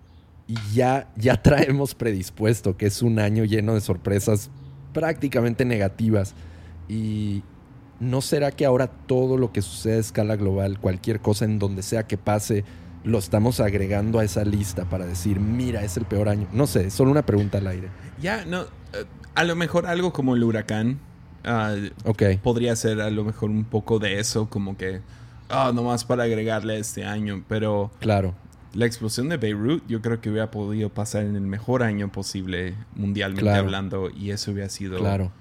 ya, ya traemos predispuesto que es un año lleno de sorpresas prácticamente negativas. Y ¿no será que ahora todo lo que sucede a escala global, cualquier cosa en donde sea que pase, lo estamos agregando a esa lista para decir, mira, es el peor año? No sé, solo una pregunta al aire. Ya, no, eh, a lo mejor algo como el huracán. Uh, Podría ser a lo mejor un poco de eso, como que, oh, nomás para agregarle este año, pero... Claro la explosión de Beirut yo creo que hubiera podido pasar en el mejor año posible mundialmente hablando y eso hubiera sido... Claro.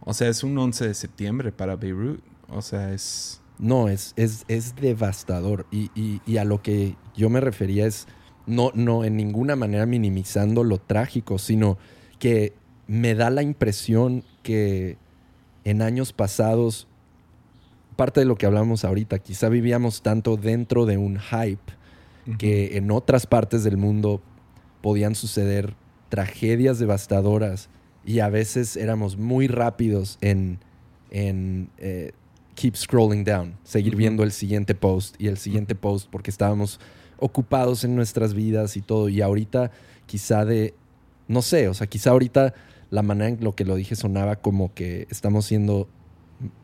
O sea, es un 11 de septiembre para Beirut. O sea, es... No, es, es, es devastador. Y, y, a lo que yo me refería es no, no en ninguna manera minimizando lo trágico, sino que me da la impresión que en años pasados, parte de lo que hablamos ahorita, quizá vivíamos tanto dentro de un hype que en otras partes del mundo podían suceder tragedias devastadoras y a veces éramos muy rápidos en, en eh, keep scrolling down, seguir viendo el siguiente post y el siguiente post porque estábamos ocupados en nuestras vidas y todo. Y ahorita quizá de, no sé, o sea, quizá ahorita la manera en lo que lo dije sonaba como que estamos siendo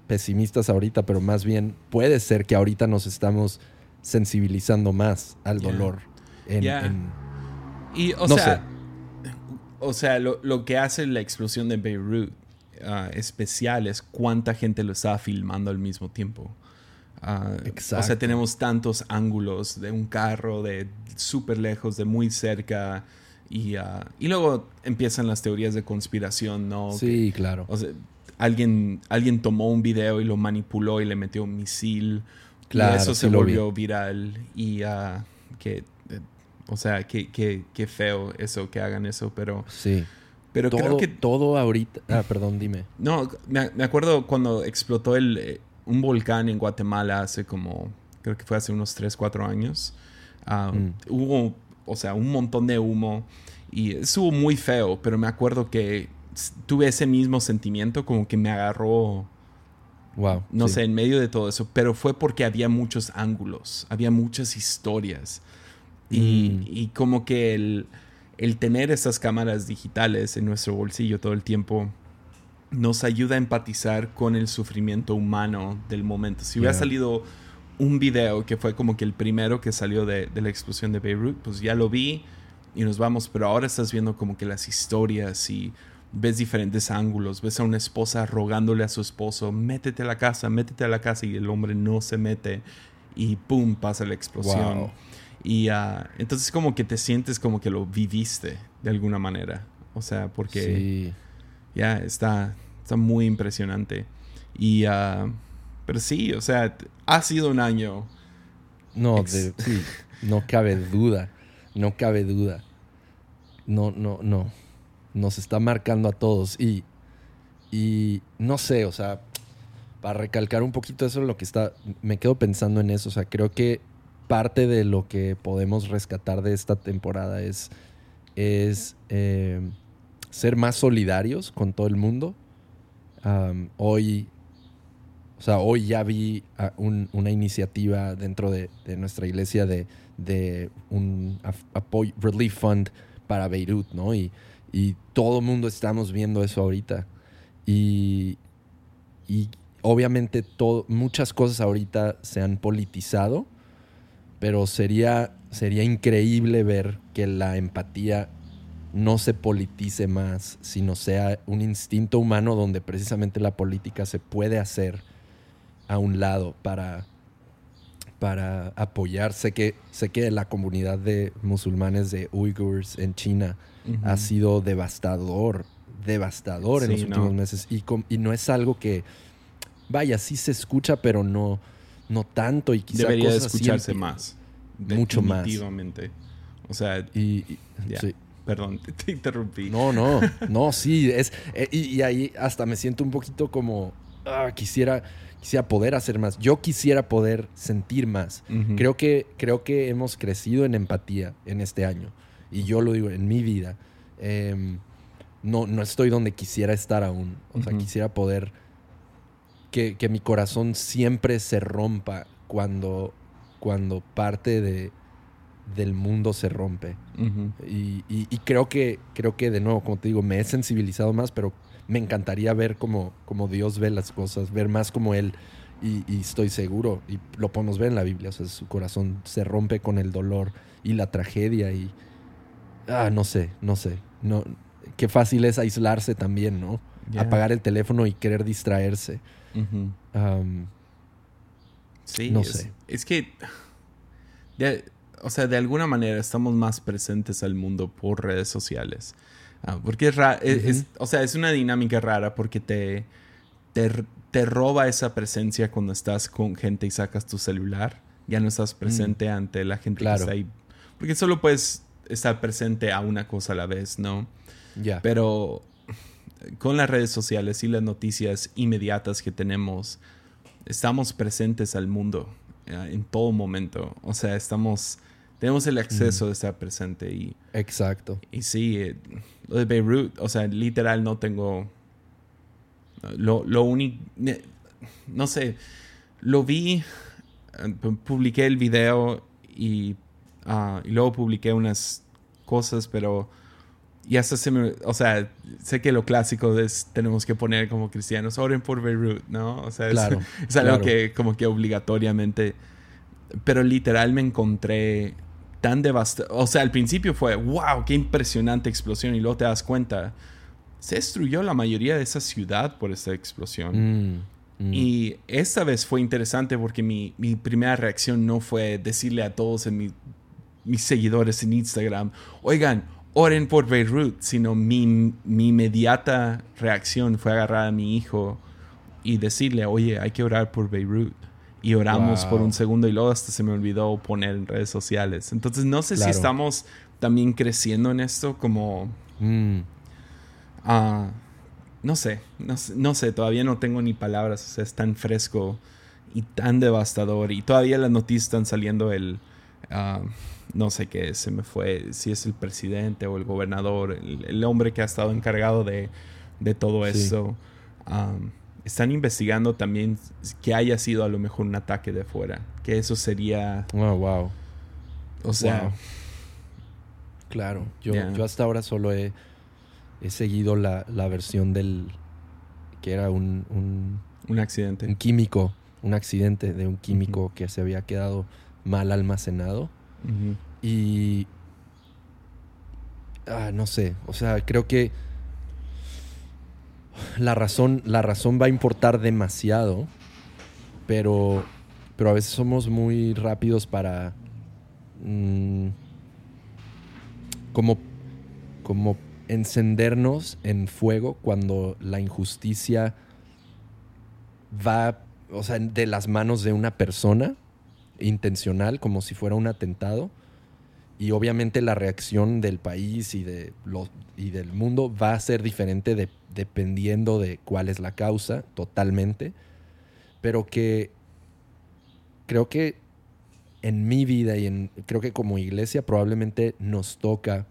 pesimistas ahorita, pero más bien puede ser que ahorita nos estamos sensibilizando más al dolor. y, o sea, o sea, lo, que hace la explosión de Beirut ah, especial es cuánta gente lo estaba filmando al mismo tiempo. Exacto. Ah, o sea, tenemos tantos ángulos de un carro, de súper lejos, de muy cerca. Y, ah, y luego empiezan las teorías de conspiración, ¿no? Sí, claro. O sea, alguien, alguien tomó un video y lo manipuló y le metió un misil. Claro, y eso se volvió viral y uh, que, eh, o sea, que, que, feo eso, que hagan eso, pero... Sí. Pero todo, creo que... Todo ahorita... Ah, perdón, dime. No, me, me acuerdo cuando explotó el, eh, un volcán en Guatemala hace como, creo que fue hace unos 3, 4 años. Ah, mm. Hubo, o sea, un montón de humo y estuvo muy feo, pero me acuerdo que tuve ese mismo sentimiento, como que me agarró Wow. No sé, en medio de todo eso, pero fue porque había muchos ángulos, había muchas historias. Y, mm. y como que el, el, tener esas cámaras digitales en nuestro bolsillo todo el tiempo nos ayuda a empatizar con el sufrimiento humano del momento. Si hubiera salido un video que fue como que el primero que salió de, de la explosión de Beirut, pues ya lo vi y nos vamos, pero ahora estás viendo como que las historias y ves diferentes ángulos, ves a una esposa rogándole a su esposo, métete a la casa, métete a la casa y el hombre no se mete y ¡pum! pasa la explosión. Y uh, entonces como que te sientes como que lo viviste de alguna manera. O sea, porque ya está, está muy impresionante. Y, uh, pero sí, o sea, ha sido un año. No, sí, no cabe duda, no cabe duda. No, no, no nos está marcando a todos. Y, y no sé, o sea, para recalcar un poquito eso, lo que está, me quedo pensando en eso. O sea, creo que parte de lo que podemos rescatar de esta temporada es, es eh, ser más solidarios con todo el mundo. hoy, o sea, hoy ya vi una iniciativa dentro de, nuestra iglesia de, de un apoyo, relief fund para Beirut, ¿no? Y y todo el mundo estamos viendo eso ahorita. Y, y obviamente todo, muchas cosas ahorita se han politizado, pero sería, sería increíble ver que la empatía no se politice más, sino sea un instinto humano donde precisamente la política se puede hacer a un lado para, para apoyar. Sé que, sé que la comunidad de musulmanes de Uyghurs en China ha sido devastador, devastador en los últimos meses. Y, y, no es algo que, vaya, sí se escucha, pero no, no tanto. Y quizá Debería escucharse más. Mucho más. O sea, y, Perdón, te, interrumpí. No, no, no, sí. Es, eh, y, ahí hasta me siento un poquito como, ah, quisiera, quisiera poder hacer más. Yo quisiera poder sentir más. creo, que, creo que hemos crecido en empatía en este año y yo lo digo, en mi vida, em, no, no estoy donde quisiera estar aún. O sea, quisiera poder que, mi corazón siempre se rompa cuando, cuando parte de, del mundo se rompe. y, y, creo que, creo que de nuevo, como te digo, me he sensibilizado más, pero me encantaría ver cómo, Dios ve las cosas, ver más como Él. Y, estoy seguro, y lo podemos ver en la Biblia, o sea, su corazón se rompe con el dolor y la tragedia y... Ah, no sé, no sé. No, qué fácil es aislarse también, ¿no? Apagar el teléfono y querer distraerse. sí, no sé. Es que, o sea, de alguna manera estamos más presentes al mundo por redes sociales. Ah, porque es, raro, o sea, es una dinámica rara porque te, te, roba esa presencia cuando estás con gente y sacas tu celular. Ya no estás mm. presente ante la gente que está ahí. Porque solo puedes estar presente a una cosa a la vez, ¿no? Ya. Pero con las redes sociales y las noticias inmediatas que tenemos, estamos presentes al mundo eh, en todo momento. O sea, estamos tenemos el acceso de estar presente y... Exacto. Y sí, eh, lo de Beirut, o sea, literal no tengo... Lo, lo único... No sé, lo vi, eh, publiqué el video y, ah, y luego publiqué unas cosas, pero y hasta se me, o sea, sé que lo clásico es tenemos que poner como cristianos, oren por Beirut, ¿no? O sea, es, algo que como que obligatoriamente, pero literal me encontré tan devastado. O sea, al principio fue, wow, qué impresionante explosión. Y luego te das cuenta, se destruyó la mayoría de esa ciudad por esta explosión. Mm, mm. Y esta vez fue interesante porque mi, primera reacción no fue decirle a todos en mis seguidores en Instagram, oigan, oren por Beirut, sino mi, mi inmediata reacción fue agarrar a mi hijo y decirle, oye, hay que orar por Beirut y oramos por un segundo y luego hasta se me olvidó poner en redes sociales. Entonces no sé si estamos también creciendo en esto como... Mm. Ah, no, sé, no, sé, todavía no tengo ni palabras, o sea, es tan fresco y tan devastador y todavía las noticias están saliendo el... Ah, no sé qué, se me fue, si es el presidente o el gobernador, el, hombre que ha estado encargado de, todo eso. Ah, están investigando también que haya sido a lo mejor un ataque de fuera. Que eso sería. Oh, wow. O sea. Claro. Yo, yo hasta ahora solo he, he seguido la, la, versión del. que era un, un. Un accidente. Un químico. Un accidente de un químico que se había quedado mal almacenado. Y. Ah, no sé. O sea, creo que la razón, la razón va a importar demasiado, pero, pero a veces somos muy rápidos para mm, como, como encendernos en fuego cuando la injusticia va, o sea, de las manos de una persona intencional, como si fuera un atentado. Y obviamente la reacción del país y, de y del mundo va a ser diferente de dependiendo de cuál es la causa, totalmente, pero que creo que en mi vida y en, creo que como iglesia probablemente nos toca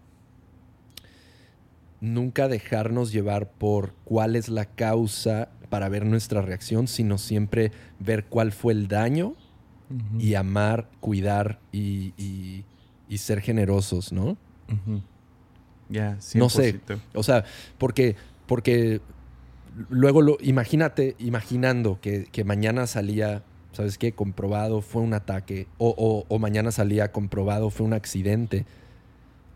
nunca dejarnos llevar por cuál es la causa para ver nuestra reacción, sino siempre ver cuál fue el daño y amar, cuidar y, ser generosos, ¿no? Ya, No sé. O sea, porque porque luego lo, imagínate, imaginando que, mañana salía, ¿sabes qué? Comprobado, fue un ataque, o, o, mañana salía comprobado, fue un accidente,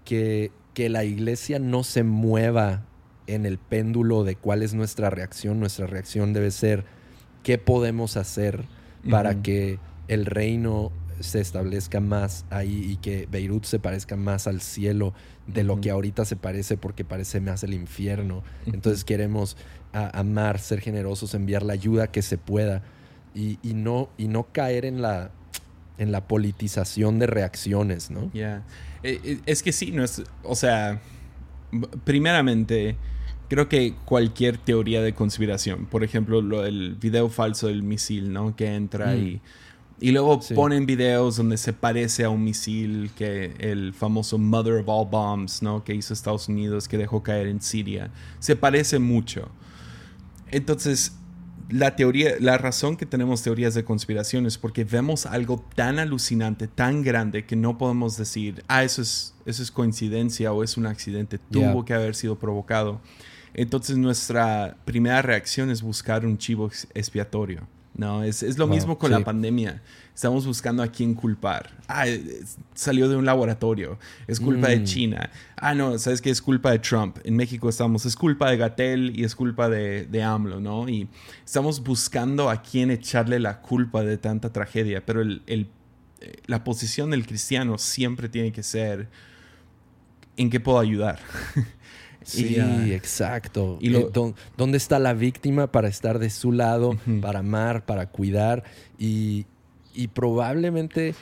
que, que la iglesia no se mueva en el péndulo de cuál es nuestra reacción. Nuestra reacción debe ser qué podemos hacer para que el reino se establezca más ahí y que Beirut se parezca más al cielo de lo que ahorita se parece porque parece más el infierno. Entonces queremos amar, ser generosos, enviar la ayuda que se pueda y, no, y no caer en la, en la politización de reacciones, ¿no? Ya. Eh, eh, es que sí, no es, o sea, primeramente, creo que cualquier teoría de conspiración, por ejemplo, lo, el video falso del misil, ¿no? Que entra mm. y y luego ponen videos donde se parece a un misil que el famoso Mother of All Bombs, ¿no? Que hizo Estados Unidos, que dejó caer en Siria. Se parece mucho. Entonces, la teoría, la razón que tenemos teorías de conspiración es porque vemos algo tan alucinante, tan grande, que no podemos decir, ah, eso es, eso es coincidencia o es un accidente, tuvo que haber sido provocado. Entonces nuestra primera reacción es buscar un chivo expiatorio. No, es, es lo mismo con la pandemia. Estamos buscando a quién culpar. Ah, salió de un laboratorio. Es culpa de mm. China. Ah, no, sabes que es culpa de Trump. En México estamos, es culpa de Gatel y es culpa de, de AMLO, ¿no? Y estamos buscando a quién echarle la culpa de tanta tragedia. Pero el, el, la posición del cristiano siempre tiene que ser en qué puedo ayudar. Sí, exacto. Y eh, ¿Dónde está la víctima para estar de su lado, para amar, para cuidar? Y, probablemente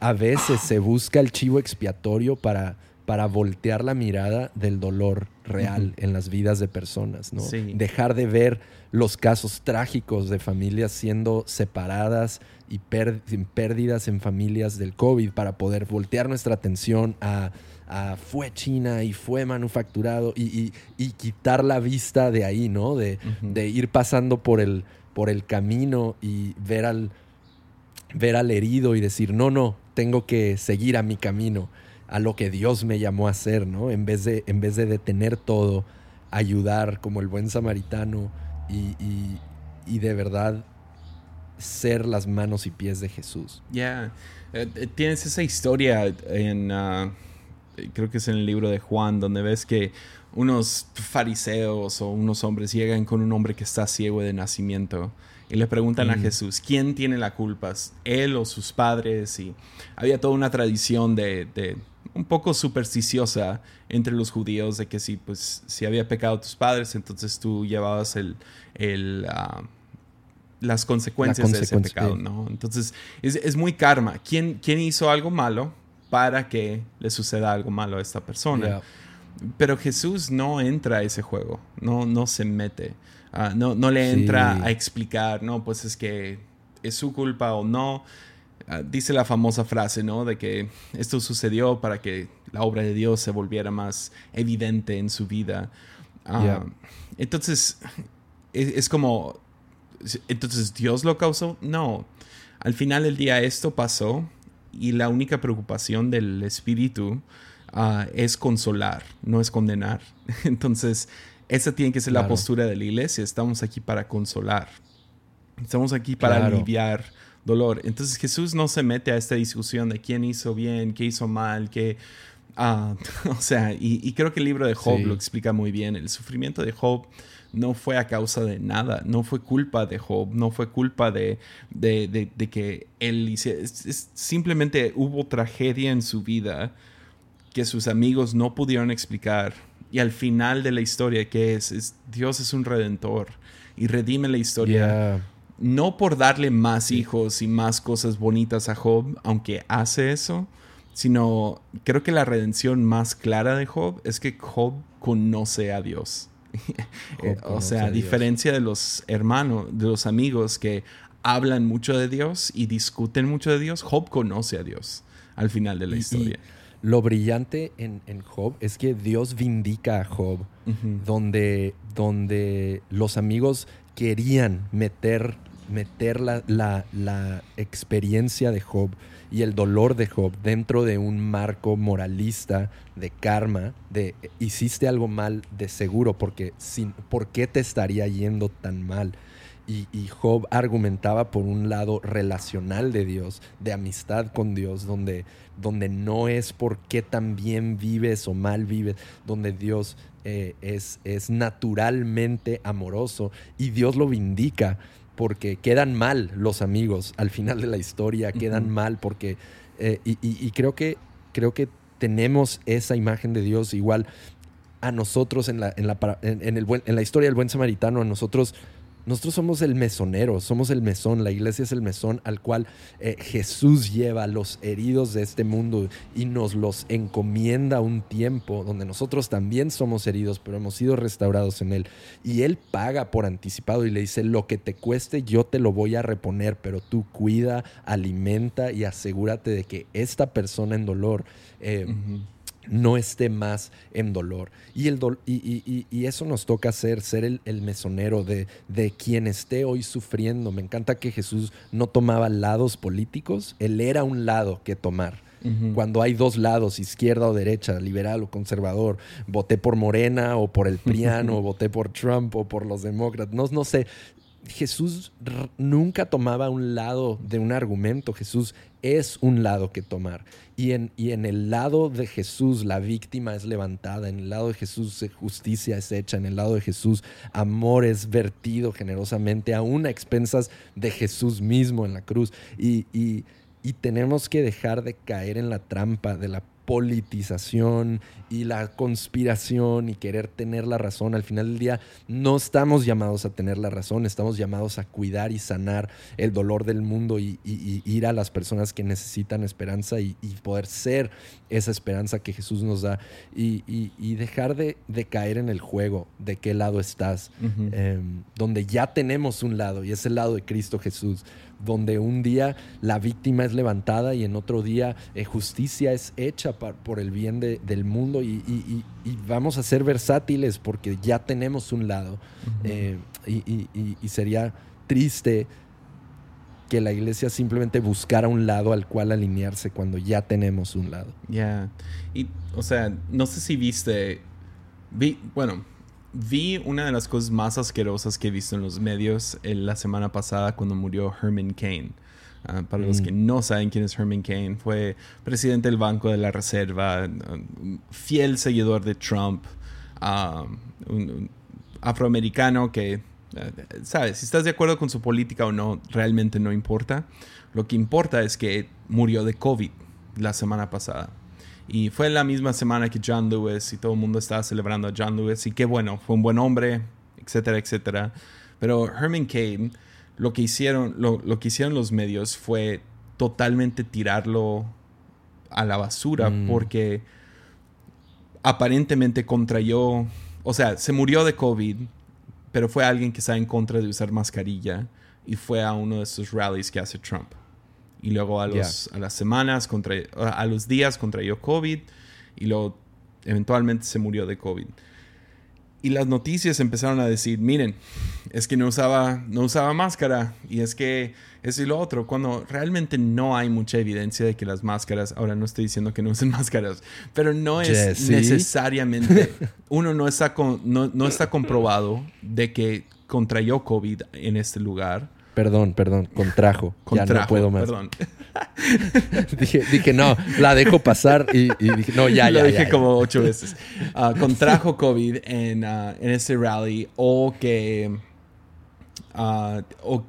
a veces se busca el chivo expiatorio para, para voltear la mirada del dolor real en las vidas de personas, ¿no? Dejar de ver los casos trágicos de familias siendo separadas y pérdidas en familias del COVID para poder voltear nuestra atención a fue China y fue manufacturado y, quitar la vista de ahí, ¿no? De, ir pasando por el, por el camino y ver al, ver al herido y decir, no, no, tengo que seguir a mi camino, a lo que Dios me llamó a hacer, ¿no? En vez de, en vez de detener todo, ayudar como el buen samaritano y, de verdad ser las manos y pies de Jesús. Ya, eh, eh, tienes esa historia en... Ah, creo que es en el libro de Juan, donde ves que unos fariseos o unos hombres llegan con un hombre que está ciego de nacimiento y le preguntan a mm. Jesús, ¿quién tiene la culpa? ¿Él o sus padres? Y había toda una tradición de, un poco supersticiosa entre los judíos de que si, pues, si había pecado tus padres, entonces tú llevabas el, el ah, las consecuencias de ese pecado, ¿no? Entonces es, es, muy karma. ¿Quién, ¿Quién hizo algo malo? Para que le suceda algo malo a esta persona. Pero Jesús no entra a ese juego, no, no se mete, ah, no, no le entra a explicar, no, pues es que es su culpa o no. Ah, dice la famosa frase, ¿no? De que esto sucedió para que la obra de Dios se volviera más evidente en su vida. Ah, entonces, es, es, como, entonces, ¿Dios lo causó? No. Al final del día esto pasó y la única preocupación del espíritu ah, es consolar, no es condenar. Entonces, esa tiene que ser la postura de la iglesia. Estamos aquí para consolar. Estamos aquí para aliviar dolor. Entonces Jesús no se mete a esta discusión de quién hizo bien, qué hizo mal, qué... Ah, o sea, y, creo que el libro de Job lo explica muy bien. El sufrimiento de Job no fue a causa de nada, no fue culpa de Job, no fue culpa de, de, que él hiciera, simplemente hubo tragedia en su vida que sus amigos no pudieron explicar. Y al final de la historia, que es? es Dios es un redentor y redime la historia. No por darle más hijos y más cosas bonitas a Job, aunque hace eso, sino creo que la redención más clara de Job es que Job conoce a Dios. Eh, o sea, a diferencia de los hermanos, de los amigos que hablan mucho de Dios y discuten mucho de Dios, Job conoce a Dios al final de la historia. lo brillante en, Job es que Dios vindica a Job, donde, donde los amigos querían meter, meter la, la experiencia de Job y el dolor de Job dentro de un marco moralista de karma, de hiciste algo mal de seguro, porque sin, ¿por qué te estaría yendo tan mal? Y, Job argumentaba por un lado relacional de Dios, de amistad con Dios, donde, donde no es por qué tan bien vives o mal vives, donde Dios eh, es, es naturalmente amoroso y Dios lo vindica porque quedan mal los amigos al final de la historia, quedan mal porque... Eh, y, creo, que, creo que tenemos esa imagen de Dios igual a nosotros en la, en la, en el en la historia del buen samaritano, a nosotros nosotros somos el mesonero, somos el mesón, la iglesia es el mesón al cual eh, Jesús lleva los heridos de este mundo y nos los encomienda un tiempo donde nosotros también somos heridos, pero hemos sido restaurados en Él. Y Él paga por anticipado y le dice, lo que te cueste yo te lo voy a reponer, pero tú cuida, alimenta y asegúrate de que esta persona en dolor... Eh, no esté más en dolor. Y, el y, eso nos toca hacer, ser el, mesonero de, de, quien esté hoy sufriendo. Me encanta que Jesús no tomaba lados políticos, él era un lado que tomar. Cuando hay dos lados, izquierda o derecha, liberal o conservador, voté por Morena o por el Priano, o voté por Trump o por los demócratas, no, no sé. Jesús nunca tomaba un lado de un argumento, Jesús es un lado que tomar. Y en, y en el lado de Jesús la víctima es levantada, en el lado de Jesús justicia es hecha, en el lado de Jesús amor es vertido generosamente, aún a expensas de Jesús mismo en la cruz. Y, y, y tenemos que dejar de caer en la trampa de la politización y la conspiración y querer tener la razón. Al final del día no estamos llamados a tener la razón, estamos llamados a cuidar y sanar el dolor del mundo y, ir a las personas que necesitan esperanza y, poder ser esa esperanza que Jesús nos da y, dejar de, caer en el juego de qué lado estás, em, donde ya tenemos un lado y es el lado de Cristo Jesús donde un día la víctima es levantada y en otro día eh, justicia es hecha por el bien del mundo y, vamos a ser versátiles porque ya tenemos un lado. Eh, y, sería triste que la iglesia simplemente buscara un lado al cual alinearse cuando ya tenemos un lado. Ya, y o sea, no sé si viste, vi, bueno, vi una de las cosas más asquerosas que he visto en los medios la semana pasada cuando murió Herman Cain. Ah, para los que mm. no saben quién es Herman Cain, fue presidente del Banco de la Reserva, fiel seguidor de Trump, ah, un, afroamericano que, ah, sabes, si estás de acuerdo con su política o no, realmente no importa. Lo que importa es que murió de COVID la semana pasada. Y fue la misma semana que John Lewis y todo el mundo estaba celebrando a John Lewis. Y qué bueno, fue un buen hombre, etcétera, etcétera. Pero Herman Cain, lo que hicieron, lo, que hicieron los medios fue totalmente tirarlo a la basura mm. porque aparentemente contrayó, o sea, se murió de COVID, pero fue alguien que estaba en contra de usar mascarilla y fue a uno de esos rallies que hace Trump y luego a, los, a las semanas, contra, a los días contrayó COVID y luego eventualmente se murió de COVID. Y las noticias empezaron a decir, miren, es que no usaba, no usaba máscara y es que eso y lo otro, cuando realmente no hay mucha evidencia de que las máscaras, ahora no estoy diciendo que no usen máscaras, pero no es necesariamente, uno no está, con, no, no está comprobado de que contrayó COVID en este lugar Perdón, perdón, contrajo. contrajo ya no puedo más. Perdón. dije, dije, no, la dejo pasar y, dije, no, ya, ya. Lo dije como ocho veces. Ah, contrajo COVID en, uh, en ese rally o que. Ah, o,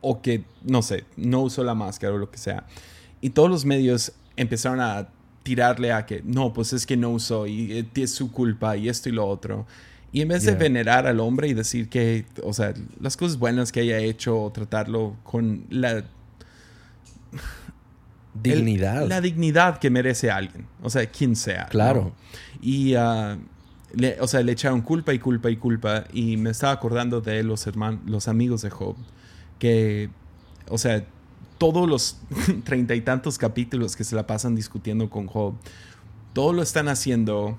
o, que, no sé, no usó la máscara o lo que sea. Y todos los medios empezaron a tirarle a que, no, pues es que no usó y eh, es su culpa y esto y lo otro. Y en vez de venerar al hombre y decir que, o sea, las cosas buenas que haya hecho o tratarlo con la dignidad. la dignidad que merece alguien, o sea, quien sea. Claro. Y, uh, o sea, le echaron culpa y culpa y culpa. Y me estaba acordando de los hermanos, los amigos de Job, que, o sea, todos los treinta y tantos capítulos que se la pasan discutiendo con Job, todo lo están haciendo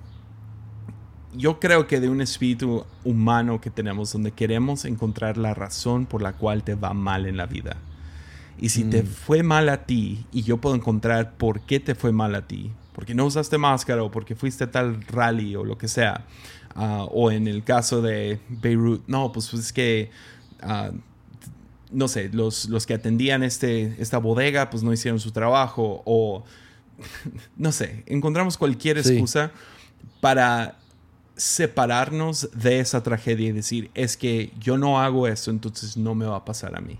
yo creo que de un espíritu humano que tenemos donde queremos encontrar la razón por la cual te va mal en la vida. Y si te mm. fue mal a ti y yo puedo encontrar por qué te fue mal a ti, porque no usaste máscara o porque fuiste a tal rally o lo que sea, ah, o en el caso de Beirut, no, pues, es que, ah, no sé, los, los que atendían este, esta bodega pues no hicieron su trabajo o, no sé, encontramos cualquier excusa para separarnos de esa tragedia y decir, es que yo no hago eso, entonces no me va a pasar a mí.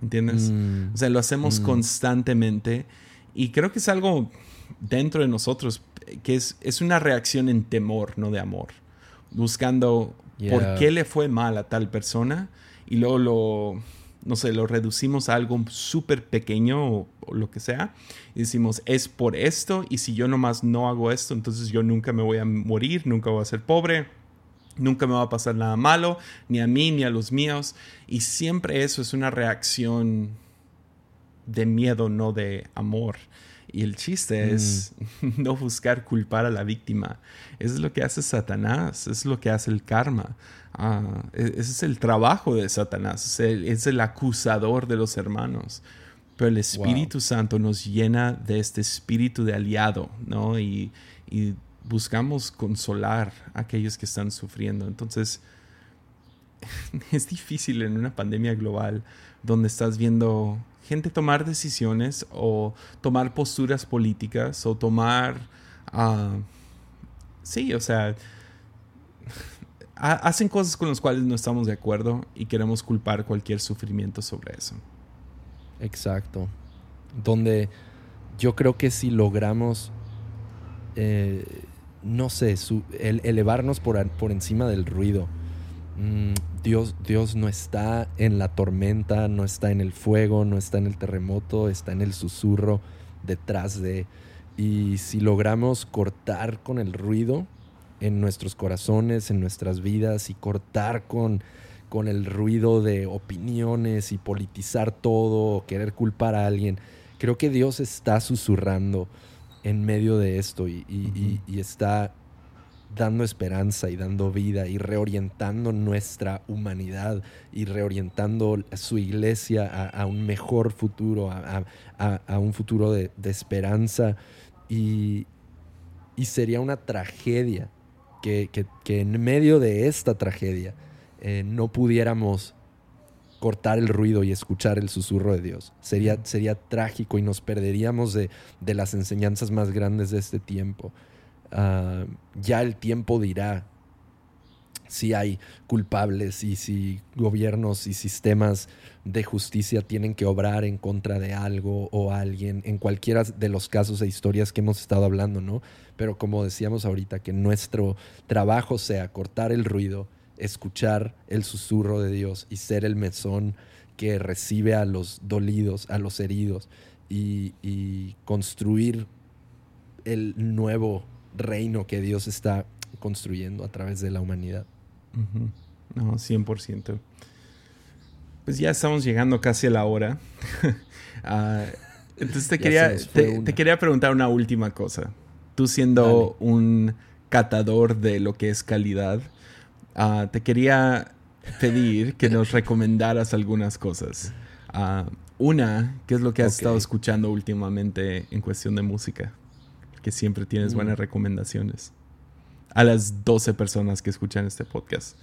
¿Entiendes? Mm. O sea, lo hacemos mm. constantemente y creo que es algo dentro de nosotros que es, es una reacción en temor, no de amor. Buscando por qué le fue mal a tal persona y luego lo no sé, lo reducimos a algo súper pequeño o, lo que sea, y decimos, es por esto, y si yo nomás no hago esto, entonces yo nunca me voy a morir, nunca voy a ser pobre, nunca me va a pasar nada malo, ni a mí, ni a los míos, y siempre eso es una reacción de miedo, no de amor. Y el chiste es mm. no buscar culpar a la víctima. Eso es lo que hace Satanás, eso es lo que hace el karma. Ah, e, ese es el trabajo de Satanás, es el, acusador de los hermanos. Pero el Espíritu Santo nos llena de este espíritu de aliado, ¿no? Y, y buscamos consolar a aquellos que están sufriendo. Entonces, es difícil en una pandemia global donde estás viendo gente tomar decisiones o tomar posturas políticas o tomar... Uh, sí, o sea, hacen cosas con las cuales no estamos de acuerdo y queremos culpar cualquier sufrimiento sobre eso. Exacto. Donde yo creo que si logramos, eh, no sé, elevarnos por, por encima del ruido, Mm, Dios, Dios no está en la tormenta, no está en el fuego, no está en el terremoto, está en el susurro detrás de... Y si logramos cortar con el ruido en nuestros corazones, en nuestras vidas, y cortar con, con el ruido de opiniones y politizar todo, o querer culpar a alguien, creo que Dios está susurrando en medio de esto y, y está dando esperanza y dando vida y reorientando nuestra humanidad y reorientando su iglesia a, un mejor futuro, a, un futuro de, esperanza. Y, sería una tragedia que, en medio de esta tragedia eh, no pudiéramos cortar el ruido y escuchar el susurro de Dios. Sería, sería trágico y nos perderíamos de, de las enseñanzas más grandes de este tiempo. Ah, ya el tiempo dirá si hay culpables y si gobiernos y sistemas de justicia tienen que obrar en contra de algo o alguien, en cualquiera de los casos e historias que hemos estado hablando, ¿no? Pero como decíamos ahorita, que nuestro trabajo sea cortar el ruido, escuchar el susurro de Dios y ser el mesón que recibe a los dolidos, a los heridos y, y construir el nuevo reino que Dios está construyendo a través de la humanidad. No, 100%. Pues ya estamos llegando casi a la hora. Ah, entonces te quería, te, quería preguntar una última cosa. Tú siendo un catador de lo que es calidad, ah, te quería pedir que nos recomendaras algunas cosas. Ah, una, ¿qué es lo que has estado escuchando últimamente en cuestión de música? Que siempre tienes buenas recomendaciones. A las 12 personas que escuchan este podcast.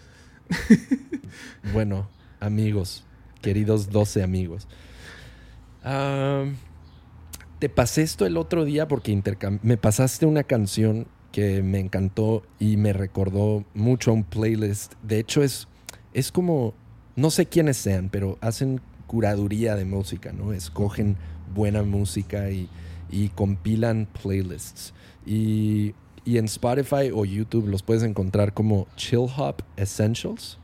bueno, amigos, queridos 12 amigos. te pasé esto el otro día porque me pasaste una canción que me encantó y me recordó mucho a un playlist. De hecho, es, es como, no sé quiénes sean, pero hacen curaduría de música, ¿no? Escogen buena música y y compilan playlists. Y, en Spotify o YouTube los puedes encontrar como Chill Hop Essentials.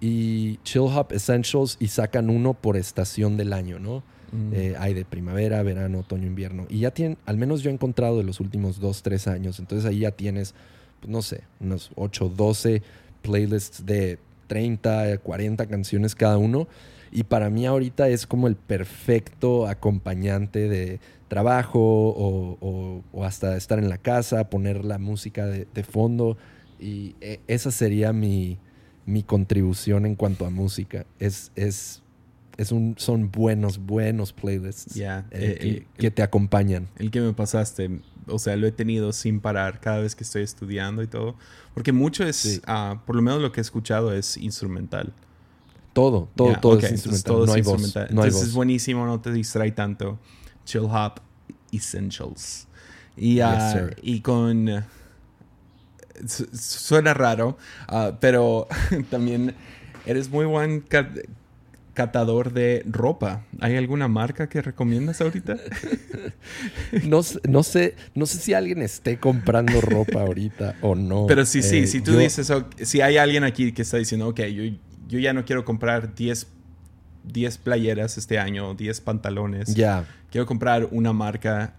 Y Chill Hop Essentials y sacan uno por estación del año, ¿no? Mm. Eh, hay de primavera, verano, otoño, invierno. Y ya tienen, al menos yo he encontrado de los últimos dos, tres años. Entonces ahí ya tienes, pues, no sé, unos 8, 12 playlists de 30, 40 canciones cada uno. Y para mí ahorita es como el perfecto acompañante de, trabajo o, hasta estar en la casa, poner la música de, fondo. Y e, esa sería mi, contribución en cuanto a música. Es, es, es un, son buenos, buenos playlists eh, eh, que, te acompañan. El que me pasaste, o sea, lo he tenido sin parar cada vez que estoy estudiando y todo. Porque mucho es, ah, por lo menos lo que he escuchado es instrumental. Todo, todo, todo es instrumental. no, hay instrumental. Entonces es buenísimo, no te distrae tanto. Chill Hop Essentials. Y, ah, y con... suena raro, ah, pero también eres muy buen catador de ropa. ¿Hay alguna marca que recomiendas ahorita? no, no, sé, no sé si alguien esté comprando ropa ahorita o no. Pero sí, sí, eh, si tú dices, si hay alguien aquí que está diciendo, ok, yo, yo ya no quiero comprar 10 10 playeras este año, 10 pantalones. Ya. Quiero comprar una marca.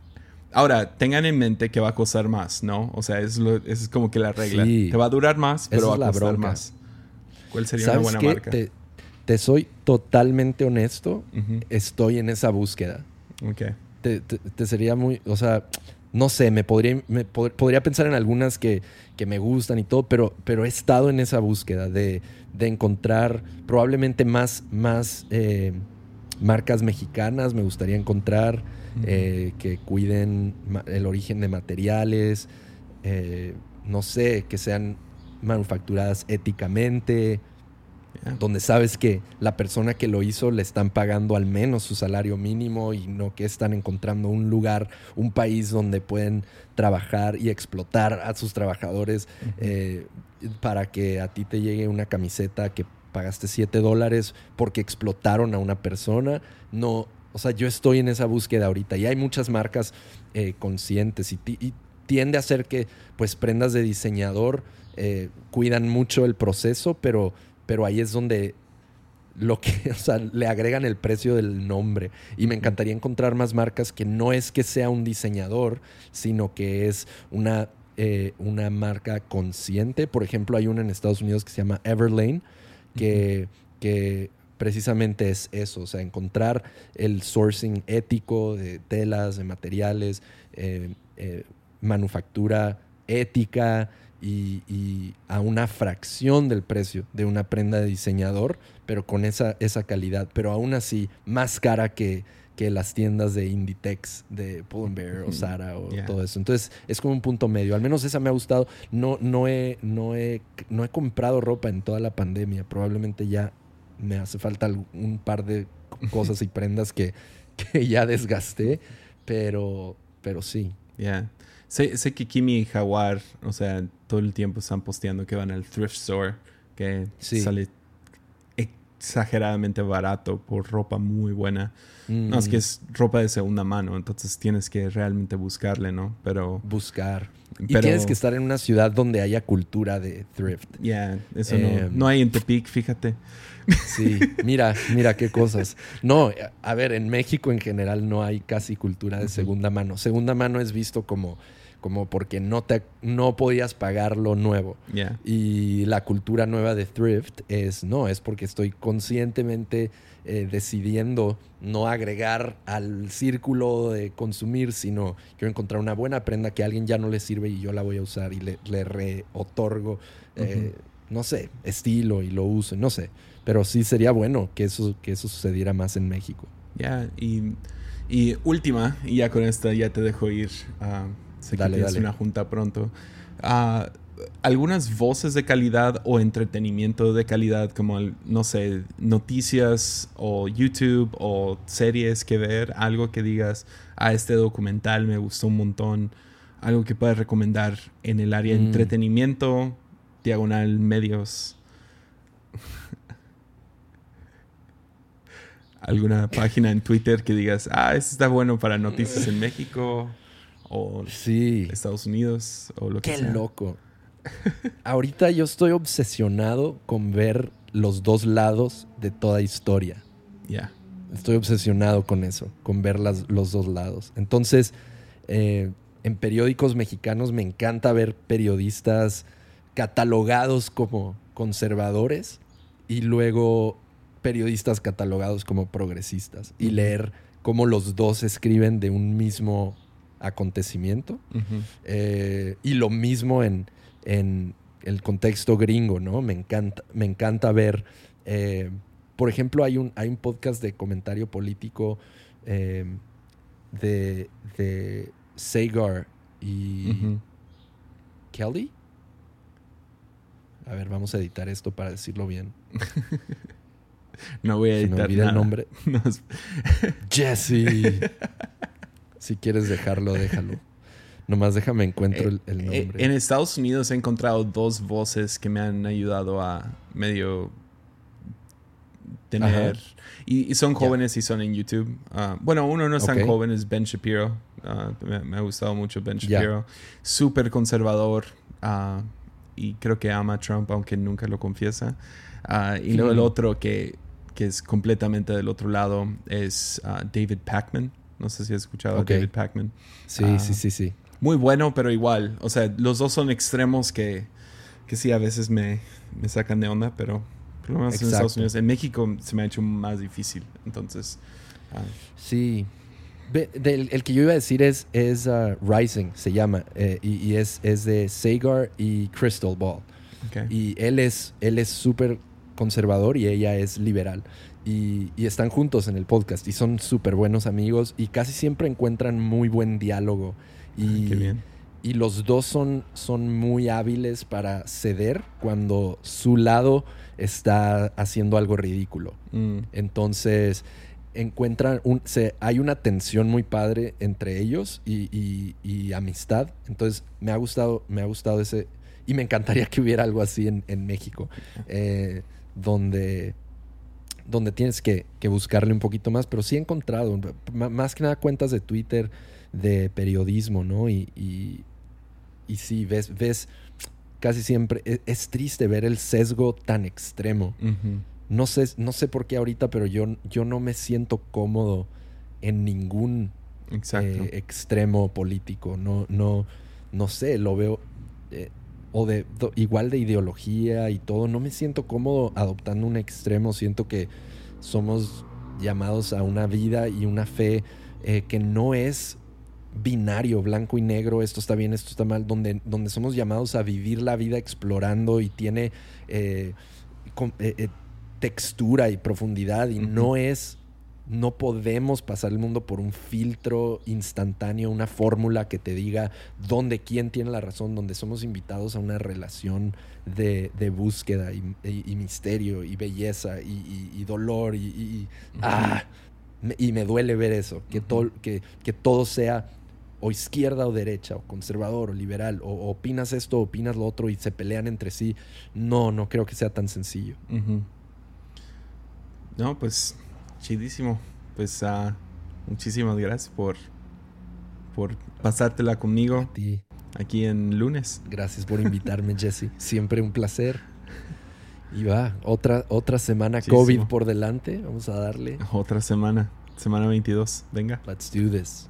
Ahora, tengan en mente que va a costar más, ¿no? O sea, es, es como que la regla. Te va a durar más, pero va a costar más. ¿Cuál sería una buena marca? Te, soy totalmente honesto. Estoy en esa búsqueda. Ok. te, sería muy, o sea, no sé, me podría, me podría pensar en algunas que, que, me gustan y todo, pero, pero he estado en esa búsqueda de, de encontrar probablemente más, más eh, marcas mexicanas, me gustaría encontrar eh, que cuiden el origen de materiales, eh, no sé, que sean manufacturadas éticamente, donde sabes que la persona que lo hizo le están pagando al menos su salario mínimo y no que están encontrando un lugar, un país donde pueden trabajar y explotar a sus trabajadores eh, para que a ti te llegue una camiseta que pagaste 7 dólares porque explotaron a una persona. No, o sea, yo estoy en esa búsqueda ahorita y hay muchas marcas eh, conscientes y, tiende a ser que pues prendas de diseñador eh, cuidan mucho el proceso, pero pero ahí es donde lo que, o sea, le agregan el precio del nombre. Y me encantaría encontrar más marcas que no es que sea un diseñador, sino que es una, eh, una marca consciente. Por ejemplo, hay una en Estados Unidos que se llama Everlane, que, que precisamente es eso, o sea, encontrar el sourcing ético de telas, de materiales, eh, eh, manufactura ética, y, a una fracción del precio de una prenda de diseñador, pero con esa, esa calidad, pero aún así más cara que, que las tiendas de Inditex, de Pull&Bear o Zara o todo eso. Entonces es como un punto medio. Al menos esa me ha gustado. No, no, he, no, he, no he comprado ropa en toda la pandemia. Probablemente ya me hace falta un par de cosas y prendas que, que ya desgasté, pero, pero sí. Ya. Sé, sé, que Kimi y Jaguar, o sea, todo el tiempo están posteando que van al thrift store, que sale exageradamente barato por ropa muy buena. No, es que es ropa de segunda mano, entonces tienes que realmente buscarle, ¿no? Pero... Buscar. Y tienes que estar en una ciudad donde haya cultura de thrift. Ya, eso no, em, no hay en Tepic, fíjate. Sí, mira, mira qué cosas. No, a ver, en México en general no hay casi cultura de segunda mano. Segunda mano es visto como como porque no, te, no podías pagar lo nuevo. Y la cultura nueva de thrift es, no, es porque estoy conscientemente eh, decidiendo no agregar al círculo de consumir, sino quiero encontrar una buena prenda que a alguien ya no le sirve y yo la voy a usar y le, le reotorgo, eh, no sé, estilo y lo uso, no sé. Pero sí sería bueno que eso, que eso sucediera más en México. Ya, y, y, última, y ya con esta ya te dejo ir. a Sé que tienes una junta pronto. Ah, algunas voces de calidad o entretenimiento de calidad, como, no sé, noticias o YouTube o series que ver, algo que digas, a ah, este documental me gustó un montón, algo que puedas recomendar en el área de mm. entretenimiento, diagonal, medios. alguna página en Twitter que digas, ah, esto está bueno para noticias en México o sí. Estados Unidos o lo que sea. Qué loco. Ahorita yo estoy obsesionado con ver los dos lados de toda historia. Ya. Estoy obsesionado con eso, con ver las, los dos lados. Entonces, eh, en periódicos mexicanos me encanta ver periodistas catalogados como conservadores y luego periodistas catalogados como progresistas y leer cómo los dos escriben de un mismo acontecimiento. Eh, y lo mismo en, el contexto gringo, ¿no? Me encanta, me encanta ver. Eh, por ejemplo, hay un, hay un podcast de comentario político eh, de, de Sagar y Kelly. A ver, vamos a editar esto para decirlo bien. no voy a editar. me el nombre. Jesse. Si quieres dejarlo, déjalo. Nomás déjame encuentro el, eh, nombre. En Estados Unidos he encontrado dos voces que me han ayudado a medio tener. Y, son jóvenes y son en YouTube. Ah, bueno, uno no es tan joven, es Ben Shapiro. Ah, me, ha gustado mucho Ben Shapiro. Súper conservador. Ah, y creo que ama a Trump, aunque nunca lo confiesa. y luego el otro que, que, es completamente del otro lado es David Pacman. No sé si has escuchado a David Pacman. Sí, sí, ah, sí, sí. Muy bueno, pero igual. O sea, los dos son extremos que, que sí a veces me, me sacan de onda, pero por lo menos en Estados Unidos. En México se me ha hecho más difícil. Entonces. Ah. Sí. el que yo iba a decir es, es uh, Rising, se llama, eh, y, es, es, de Sagar y Crystal Ball. Y él es él es súper conservador y ella es liberal. Y, están juntos en el podcast y son súper buenos amigos y casi siempre encuentran muy buen diálogo. Y, y los dos son, son muy hábiles para ceder cuando su lado está haciendo algo ridículo. Mm. Entonces encuentran un, se, hay una tensión muy padre entre ellos y, amistad. Entonces me ha gustado, me ha gustado ese. Y me encantaría que hubiera algo así en, México. Eh, donde, donde tienes que, buscarle un poquito más. Pero sí he encontrado, más que nada cuentas de Twitter, de periodismo, ¿no? Y, y, sí, ves, ves casi siempre. E, es, triste ver el sesgo tan extremo. No sé, no sé por qué ahorita, pero yo, yo no me siento cómodo en ningún eh, extremo político. No, no, no sé, lo veo. Eh, o de igual de ideología y todo. No me siento cómodo adoptando un extremo. Siento que somos llamados a una vida y una fe eh, que no es binario, blanco y negro, esto está bien, esto está mal, donde, donde somos llamados a vivir la vida explorando y tiene textura y profundidad y no es, no podemos pasar el mundo por un filtro instantáneo, una fórmula que te diga dónde, quién tiene la razón, donde somos invitados a una relación de, búsqueda y, misterio y belleza y, dolor y, ah, y me duele ver eso, que, todo, que, que todo sea o izquierda o derecha, o conservador o liberal, o, opinas esto, opinas lo otro y se pelean entre sí. No, no creo que sea tan sencillo. No, pues chidísimo. Pues uh, muchísimas gracias por, por pasártela conmigo. Ti. Aquí en lunes. Gracias por invitarme, Jesse. Siempre un placer. Y va, otra, otra semana COVID por delante. Vamos a darle. Otra semana. Semana 22. Venga. Let's do this.